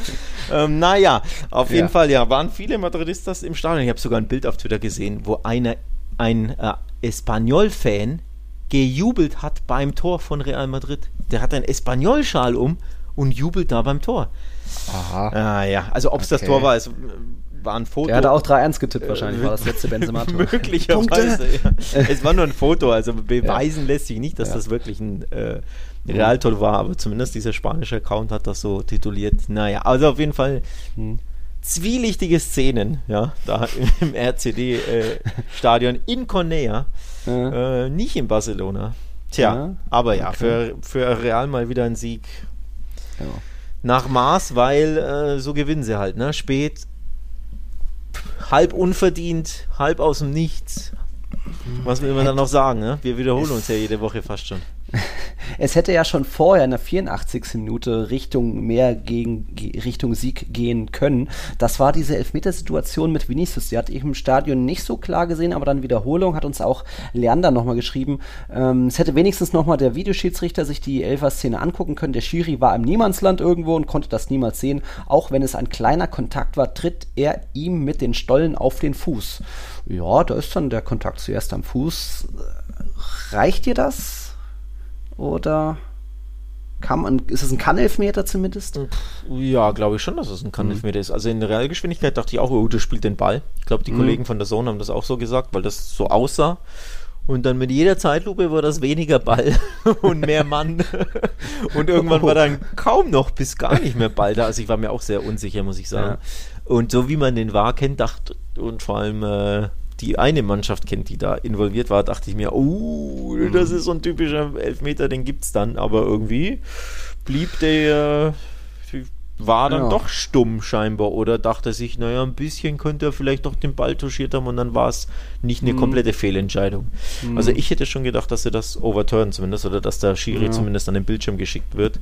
[SPEAKER 3] Ähm, naja, auf jeden Fall, ja, waren viele Madridistas im Stadion. Ich habe sogar ein Bild auf Twitter gesehen, wo einer, ein äh, Espanyol-Fan gejubelt hat beim Tor von Real Madrid. Der hat einen Espanyol-Schal um und jubelt da beim Tor. Aha. Ah, ja, also ob es okay. das Tor war, ist war ein Foto.
[SPEAKER 2] Er hatte auch 3-1 getippt wahrscheinlich, war das letzte benzema -Tor. [laughs]
[SPEAKER 3] Möglicherweise, ja. Es war nur ein Foto, also beweisen ja. lässt sich nicht, dass ja. das wirklich ein äh, Realtor war, aber zumindest dieser spanische Account hat das so tituliert. Naja, also auf jeden Fall hm. zwielichtige Szenen, ja, da im RCD-Stadion äh, [laughs] in Cornea, äh, nicht in Barcelona. Tja, aber ja, okay. für, für Real mal wieder ein Sieg. Nach Maß, weil äh, so gewinnen sie halt, ne? Spät halb unverdient, halb aus dem Nichts. Was will man dann noch sagen? Ne? Wir wiederholen uns ja jede Woche fast schon. [laughs]
[SPEAKER 2] Es hätte ja schon vorher in der 84. Minute Richtung mehr gegen Richtung Sieg gehen können. Das war diese Elfmetersituation mit Vinicius. Die hat ich im Stadion nicht so klar gesehen, aber dann Wiederholung hat uns auch Leander nochmal geschrieben. Ähm, es hätte wenigstens nochmal der Videoschiedsrichter sich die Elfer-Szene angucken können. Der Schiri war im Niemandsland irgendwo und konnte das niemals sehen. Auch wenn es ein kleiner Kontakt war, tritt er ihm mit den Stollen auf den Fuß. Ja, da ist dann der Kontakt zuerst am Fuß. Reicht dir das? Oder kann man, ist es ein Kann-Elfmeter zumindest?
[SPEAKER 3] Ja, glaube ich schon, dass es ein Kann-Elfmeter mhm. ist. Also in der Realgeschwindigkeit dachte ich auch, oh, der spielt den Ball. Ich glaube, die mhm. Kollegen von der Zone haben das auch so gesagt, weil das so aussah. Und dann mit jeder Zeitlupe war das weniger Ball [laughs] und mehr Mann. [laughs] und irgendwann war dann kaum noch bis gar nicht mehr Ball da. Also ich war mir auch sehr unsicher, muss ich sagen. Ja. Und so wie man den war kennt, dachte und vor allem äh, die eine Mannschaft kennt, die da involviert war, dachte ich mir, oh, das mhm. ist so ein typischer Elfmeter, den gibt es dann. Aber irgendwie blieb der, war dann ja. doch stumm scheinbar oder dachte sich, naja, ein bisschen könnte er vielleicht doch den Ball touchiert haben und dann war es nicht eine mhm. komplette Fehlentscheidung. Mhm. Also ich hätte schon gedacht, dass er das overturn zumindest oder dass der Schiri ja. zumindest an den Bildschirm geschickt wird.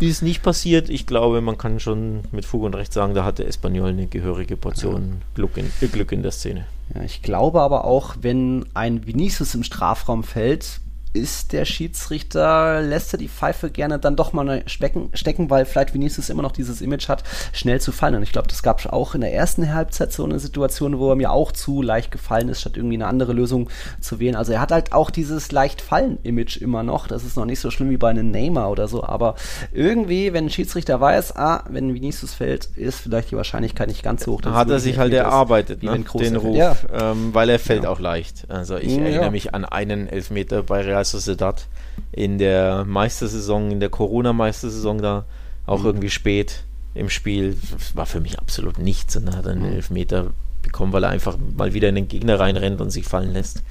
[SPEAKER 3] Ist nicht passiert. Ich glaube, man kann schon mit Fug und Recht sagen, da hatte Espanyol eine gehörige Portion Glück in, Glück in der Szene.
[SPEAKER 2] Ja, ich glaube aber auch, wenn ein Vinicius im Strafraum fällt, ist der Schiedsrichter, lässt er die Pfeife gerne dann doch mal stecken, stecken weil vielleicht Vinicius immer noch dieses Image hat, schnell zu fallen. Und ich glaube, das gab auch in der ersten Halbzeit so eine Situation, wo er mir auch zu leicht gefallen ist, statt irgendwie eine andere Lösung zu wählen. Also er hat halt auch dieses leicht fallen-Image immer noch. Das ist noch nicht so schlimm wie bei einem Neymar oder so. Aber irgendwie, wenn ein Schiedsrichter weiß, ah, wenn Vinicius fällt, ist vielleicht die Wahrscheinlichkeit nicht ganz so hoch.
[SPEAKER 3] Hat er sich halt erarbeitet, ne? den Ruf, ja. ähm, weil er fällt ja. auch leicht. Also ich ja, erinnere mich an einen Elfmeter bei Real Sociedad in der Meistersaison, in der Corona-Meistersaison da auch mhm. irgendwie spät im Spiel. Das war für mich absolut nichts und hat einen mhm. Elfmeter bekommen, weil er einfach mal wieder in den Gegner reinrennt und sich fallen lässt.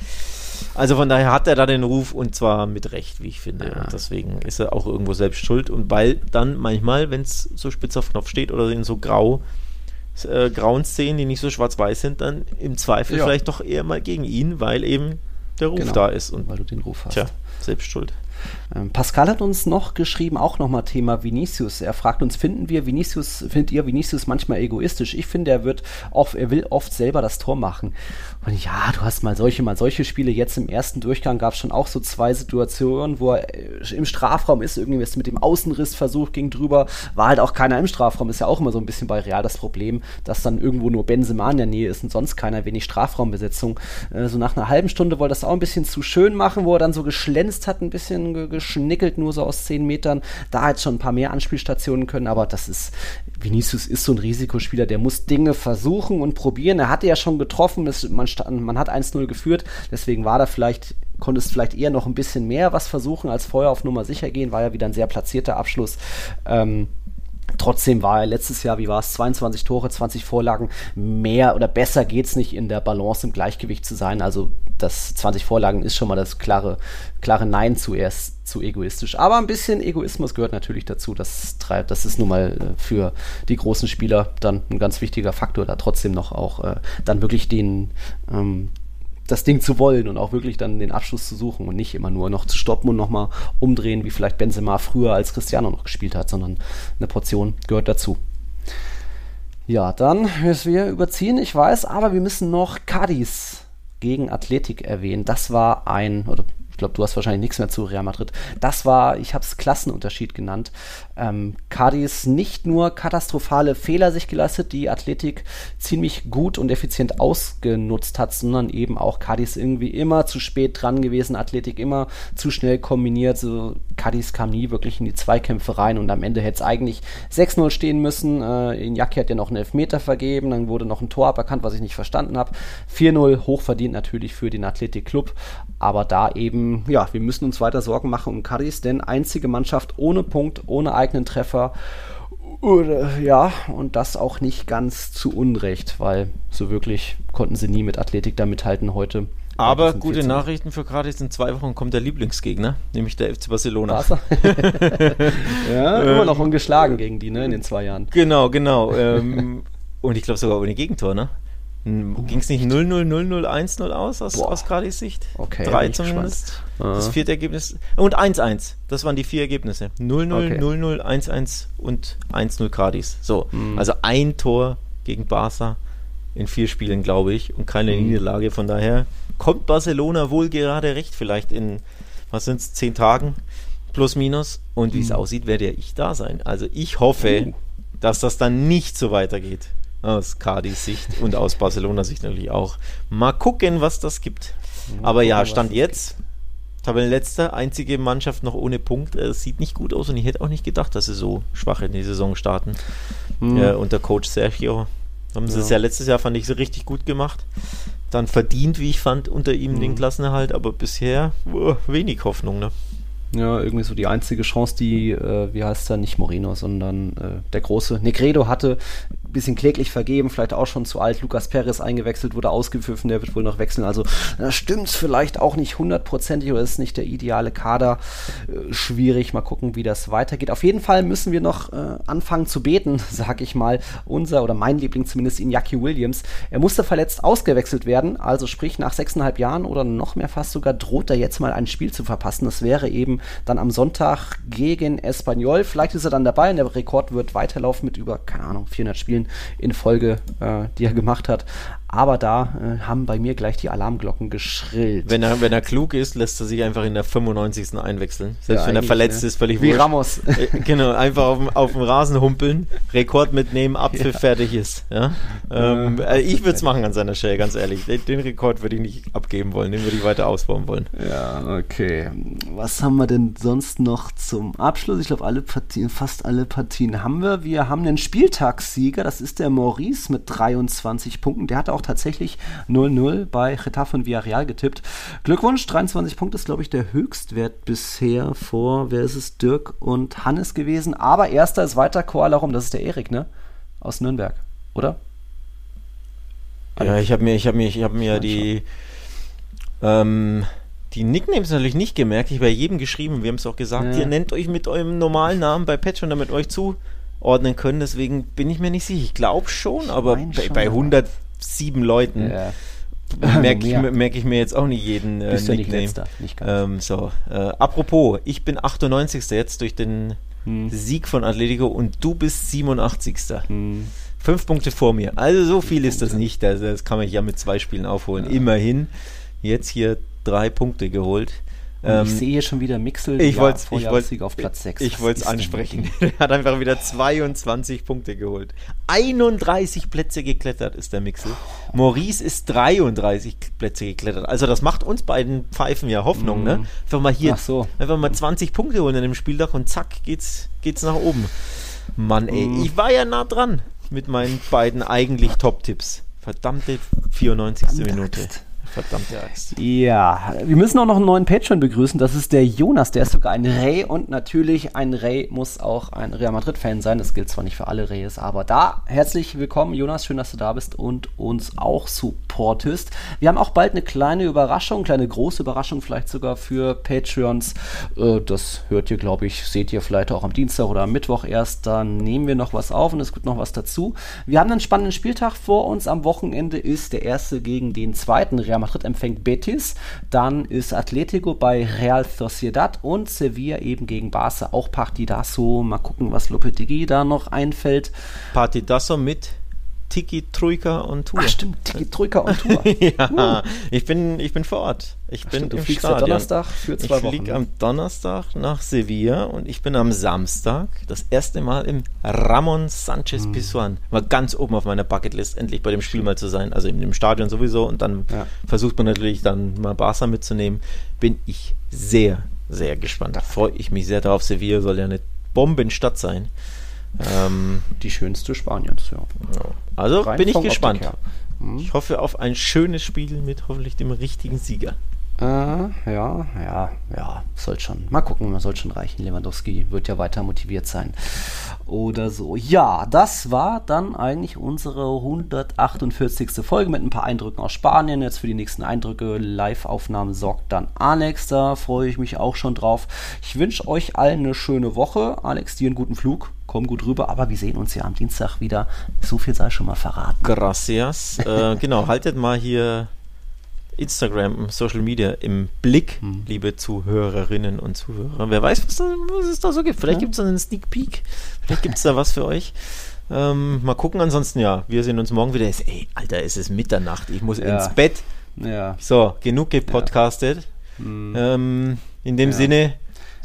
[SPEAKER 3] Also von daher hat er da den Ruf und zwar mit Recht, wie ich finde. Ja. Und deswegen ist er auch irgendwo selbst schuld. Und weil dann manchmal, wenn es so spitz auf Knopf steht oder in so grau, äh, grauen Szenen, die nicht so schwarz-weiß sind, dann im Zweifel ja. vielleicht doch eher mal gegen ihn, weil eben der Ruf genau, da ist.
[SPEAKER 2] Und, weil du den Ruf hast.
[SPEAKER 3] Tja, selbst schuld.
[SPEAKER 2] Ähm, Pascal hat uns noch geschrieben, auch nochmal Thema Vinicius. Er fragt uns, finden wir Vinicius, findet ihr Vinicius manchmal egoistisch? Ich finde, er wird oft, er will oft selber das Tor machen. Und ja, du hast mal solche, mal solche Spiele. Jetzt im ersten Durchgang gab es schon auch so zwei Situationen, wo er äh, im Strafraum ist, irgendwie ist mit dem Außenriss versucht, ging drüber, war halt auch keiner im Strafraum. Ist ja auch immer so ein bisschen bei Real das Problem, dass dann irgendwo nur Benzema in der Nähe ist und sonst keiner, wenig Strafraumbesetzung. Äh, so nach einer halben Stunde wollte das auch ein bisschen zu schön machen, wo er dann so geschlänzt hat, ein bisschen geschnickelt, nur so aus zehn Metern. Da hat schon ein paar mehr Anspielstationen können, aber das ist, Vinicius ist so ein Risikospieler, der muss Dinge versuchen und probieren. Er hatte ja schon getroffen, es, man man hat 1-0 geführt, deswegen war da vielleicht, konnte es vielleicht eher noch ein bisschen mehr was versuchen, als vorher auf Nummer sicher gehen, war ja wieder ein sehr platzierter Abschluss. Ähm, Trotzdem war er letztes Jahr, wie war es, 22 Tore, 20 Vorlagen. Mehr oder besser geht es nicht in der Balance im Gleichgewicht zu sein. Also das 20 Vorlagen ist schon mal das klare, klare Nein zuerst zu egoistisch. Aber ein bisschen Egoismus gehört natürlich dazu. Das, treibt, das ist nun mal äh, für die großen Spieler dann ein ganz wichtiger Faktor, da trotzdem noch auch äh, dann wirklich den ähm, das Ding zu wollen und auch wirklich dann den Abschluss zu suchen und nicht immer nur noch zu stoppen und nochmal umdrehen, wie vielleicht Benzema früher als Cristiano noch gespielt hat, sondern eine Portion gehört dazu. Ja, dann müssen wir überziehen, ich weiß, aber wir müssen noch Cadiz gegen Athletik erwähnen. Das war ein, oder ich glaube, du hast wahrscheinlich nichts mehr zu Real Madrid. Das war, ich habe es Klassenunterschied genannt. Ähm, Cadiz nicht nur katastrophale Fehler sich geleistet, die Athletik ziemlich gut und effizient ausgenutzt hat, sondern eben auch Cadiz irgendwie immer zu spät dran gewesen, Athletik immer zu schnell kombiniert. So, Cadiz kam nie wirklich in die Zweikämpfe rein und am Ende hätte es eigentlich 6-0 stehen müssen. Äh, Iñaki hat ja noch einen Elfmeter vergeben, dann wurde noch ein Tor aberkannt, was ich nicht verstanden habe. 4-0 hochverdient natürlich für den Athletik Club, aber da eben, ja, wir müssen uns weiter Sorgen machen um Cadiz, denn einzige Mannschaft ohne Punkt, ohne eigenen Treffer. Oder, ja, und das auch nicht ganz zu Unrecht, weil so wirklich konnten sie nie mit Athletik da mithalten heute.
[SPEAKER 3] Aber gute Nachrichten für Cadiz, in zwei Wochen kommt der Lieblingsgegner, nämlich der FC Barcelona. [laughs]
[SPEAKER 2] ja, immer noch ungeschlagen gegen die, ne, in den zwei Jahren.
[SPEAKER 3] Genau, genau. Ähm, und ich glaube sogar ohne Gegentor, ne? Ging es nicht 0-0, 0-0, 1-0 aus, aus, aus Cardis Sicht?
[SPEAKER 2] Okay.
[SPEAKER 3] Drei zumindest. Das vierte Ergebnis. Und 1-1. Das waren die vier Ergebnisse. 0-0, okay. 0-0, 1-1 und 1-0 Cardis. So. Mhm. Also ein Tor gegen Barca in vier Spielen, glaube ich, und keine mhm. Niederlage. Von daher kommt Barcelona wohl gerade recht, vielleicht in, was sind es, zehn Tagen plus minus. Und wie es mhm. aussieht, werde ja ich da sein. Also ich hoffe, uh. dass das dann nicht so weitergeht aus Cardis Sicht und aus Barcelona Sicht natürlich auch. Mal gucken, was das gibt. Aber ja, Stand jetzt. Tabellenletzter, einzige Mannschaft noch ohne Punkt. Es sieht nicht gut aus und ich hätte auch nicht gedacht, dass sie so schwach in die Saison starten. Mhm. Äh, unter Coach Sergio. Haben sie es ja letztes Jahr, fand ich, so richtig gut gemacht. Dann verdient, wie ich fand, unter ihm mhm. den Klassenerhalt, aber bisher oh, wenig Hoffnung. Ne?
[SPEAKER 2] Ja, irgendwie so die einzige Chance, die, äh, wie heißt er, nicht Moreno, sondern äh, der große Negredo hatte, bisschen kläglich vergeben, vielleicht auch schon zu alt. Lucas Perez eingewechselt, wurde ausgepfiffen, der wird wohl noch wechseln. Also da stimmt es vielleicht auch nicht hundertprozentig oder ist nicht der ideale Kader. Äh, schwierig, mal gucken, wie das weitergeht. Auf jeden Fall müssen wir noch äh, anfangen zu beten, [laughs] sag ich mal. Unser oder mein Liebling zumindest Iñaki Williams. Er musste verletzt ausgewechselt werden, also sprich nach sechseinhalb Jahren oder noch mehr fast sogar droht er jetzt mal ein Spiel zu verpassen. Das wäre eben dann am Sonntag gegen Espanyol. Vielleicht ist er dann dabei und der Rekord wird weiterlaufen mit über, keine Ahnung, 400 Spielen in Folge, äh, die er gemacht hat. Aber da äh, haben bei mir gleich die Alarmglocken geschrillt.
[SPEAKER 3] Wenn er, wenn er klug ist, lässt er sich einfach in der 95. einwechseln. Selbst ja, wenn er verletzt ne? ist, völlig
[SPEAKER 2] Wie wurscht. Ramos.
[SPEAKER 3] Äh, genau, einfach auf dem, auf dem Rasen humpeln, Rekord mitnehmen, Apfel [laughs] ja. fertig ist. Ja? Ähm, äh, ich würde es machen an seiner Stelle, ganz ehrlich. Den, den Rekord würde ich nicht abgeben wollen, den würde ich weiter ausbauen wollen.
[SPEAKER 2] Ja, okay. Was haben wir denn sonst noch zum Abschluss? Ich glaube, alle Partien, fast alle Partien haben wir. Wir haben einen Spieltagssieger, das ist der Maurice mit 23 Punkten. Der hat auch tatsächlich 0-0 bei Getafe und Villarreal getippt. Glückwunsch, 23 Punkte ist, glaube ich, der Höchstwert bisher vor, wer ist es, Dirk und Hannes gewesen. Aber erster ist weiter Koala rum, das ist der Erik, ne? Aus Nürnberg, oder?
[SPEAKER 3] Ja, ich habe mir, ich habe mir, ich habe mir die, ähm, die Nicknames natürlich nicht gemerkt. Ich habe bei jedem geschrieben. Wir haben es auch gesagt. Ja. Ihr nennt euch mit eurem normalen Namen bei Patreon, damit euch zuordnen können. Deswegen bin ich mir nicht sicher. Ich glaube schon, aber bei, bei 107 Leuten ja. merke [laughs] ich, merk ich, mir jetzt auch nicht jeden äh, Nickname. Nicht letzter, nicht ähm, so, äh, apropos, ich bin 98. jetzt durch den hm. Sieg von Atletico und du bist 87. Hm. Fünf Punkte vor mir. Also so viel ist das nicht. Also das kann man ja mit zwei Spielen aufholen. Ja. Immerhin. Jetzt hier drei Punkte geholt.
[SPEAKER 2] Ähm, ich sehe schon wieder Mixel
[SPEAKER 3] ich wollte ich
[SPEAKER 2] wollt, auf Platz 6.
[SPEAKER 3] Ich wollte es ansprechen. [laughs] er hat einfach wieder 22 Punkte geholt. 31 Plätze geklettert ist der Mixel. Maurice ist 33 Plätze geklettert. Also das macht uns beiden Pfeifen ja Hoffnung, mm. ne? Mhm. Einfach mal hier,
[SPEAKER 2] so.
[SPEAKER 3] einfach mal 20 Punkte holen an dem Spieltag und zack geht's, geht's nach oben. Mann, ey, mm. ich war ja nah dran mit meinen beiden eigentlich Top-Tipps. Verdammte 94. Minute. Verdammte Axt.
[SPEAKER 2] Ja, wir müssen auch noch einen neuen Patreon begrüßen. Das ist der Jonas. Der ist sogar ein Ray und natürlich ein Ray muss auch ein Real Madrid-Fan sein. Das gilt zwar nicht für alle Rays, aber da herzlich willkommen, Jonas. Schön, dass du da bist und uns auch supportest. Wir haben auch bald eine kleine Überraschung, kleine große Überraschung vielleicht sogar für Patreons. Äh, das hört ihr, glaube ich, seht ihr vielleicht auch am Dienstag oder am Mittwoch erst. Da nehmen wir noch was auf und es gibt noch was dazu. Wir haben einen spannenden Spieltag vor uns. Am Wochenende ist der erste gegen den zweiten Real Madrid Madrid empfängt Betis, dann ist Atletico bei Real Sociedad und Sevilla eben gegen Barca auch Partidazo. Mal gucken, was Lopetegui da noch einfällt.
[SPEAKER 3] Partidazo mit Tiki Troika und Tour. Ach
[SPEAKER 2] stimmt, Tiki Troika und Tour. [laughs]
[SPEAKER 3] ja, uh. ich bin, ich bin vor Ort. Ich Ach, bin stimmt,
[SPEAKER 2] du im fliegst Stadion. Donnerstag für zwei
[SPEAKER 3] ich
[SPEAKER 2] Wochen.
[SPEAKER 3] Ich fliege am Donnerstag nach Sevilla und ich bin am Samstag das erste Mal im Ramon Sanchez hm. Pizjuan. War ganz oben auf meiner Bucketlist, endlich bei dem Spiel mal zu sein. Also in dem Stadion sowieso und dann ja. versucht man natürlich dann mal Barca mitzunehmen. Bin ich sehr, sehr gespannt. Da freue ich mich sehr drauf. Sevilla soll ja eine Bombenstadt sein.
[SPEAKER 2] Ähm, die schönste Spaniens, ja.
[SPEAKER 3] Also Rein bin ich gespannt. Hm. Ich hoffe auf ein schönes Spiel mit hoffentlich dem richtigen Sieger.
[SPEAKER 2] Äh, ja, ja, ja, soll schon. Mal gucken, man soll schon reichen. Lewandowski wird ja weiter motiviert sein. Oder so. Ja, das war dann eigentlich unsere 148. Folge mit ein paar Eindrücken aus Spanien. Jetzt für die nächsten Eindrücke, Live-Aufnahmen sorgt dann Alex. Da freue ich mich auch schon drauf. Ich wünsche euch allen eine schöne Woche. Alex, dir einen guten Flug. Komm gut rüber, aber wir sehen uns ja am Dienstag wieder. So viel sei schon mal verraten.
[SPEAKER 3] Gracias. [laughs] äh, genau, haltet mal hier Instagram, Social Media im Blick, hm. liebe Zuhörerinnen und Zuhörer. Wer weiß, was, da, was es da so gibt. Vielleicht ja. gibt es da einen Sneak Peek. Vielleicht gibt es da was für euch. Ähm, mal gucken, ansonsten ja, wir sehen uns morgen wieder. Ey, Alter, es ist Mitternacht, ich muss ja. ins Bett. Ja. So, genug gepodcastet. Ja. Hm. Ähm, in dem Sinne,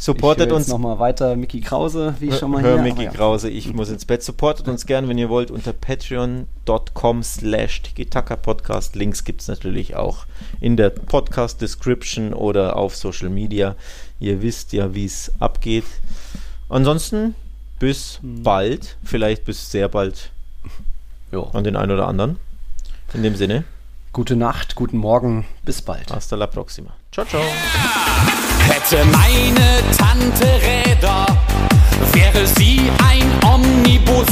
[SPEAKER 3] Supportet ich uns.
[SPEAKER 2] nochmal weiter Mickey Krause, wie ich schon mal
[SPEAKER 3] hör hier. Mickey ja. Krause, ich muss ins Bett. Supportet uns gern, wenn ihr wollt, unter patreon.com slash Podcast. Links gibt es natürlich auch in der Podcast-Description oder auf Social Media. Ihr wisst ja, wie es abgeht. Ansonsten bis hm. bald, vielleicht bis sehr bald jo. an den einen oder anderen. In dem Sinne.
[SPEAKER 2] Gute Nacht, guten Morgen, bis bald.
[SPEAKER 3] Hasta la próxima. Ciao, ciao.
[SPEAKER 4] Hätte meine Tante Räder, wäre sie ein Omnibus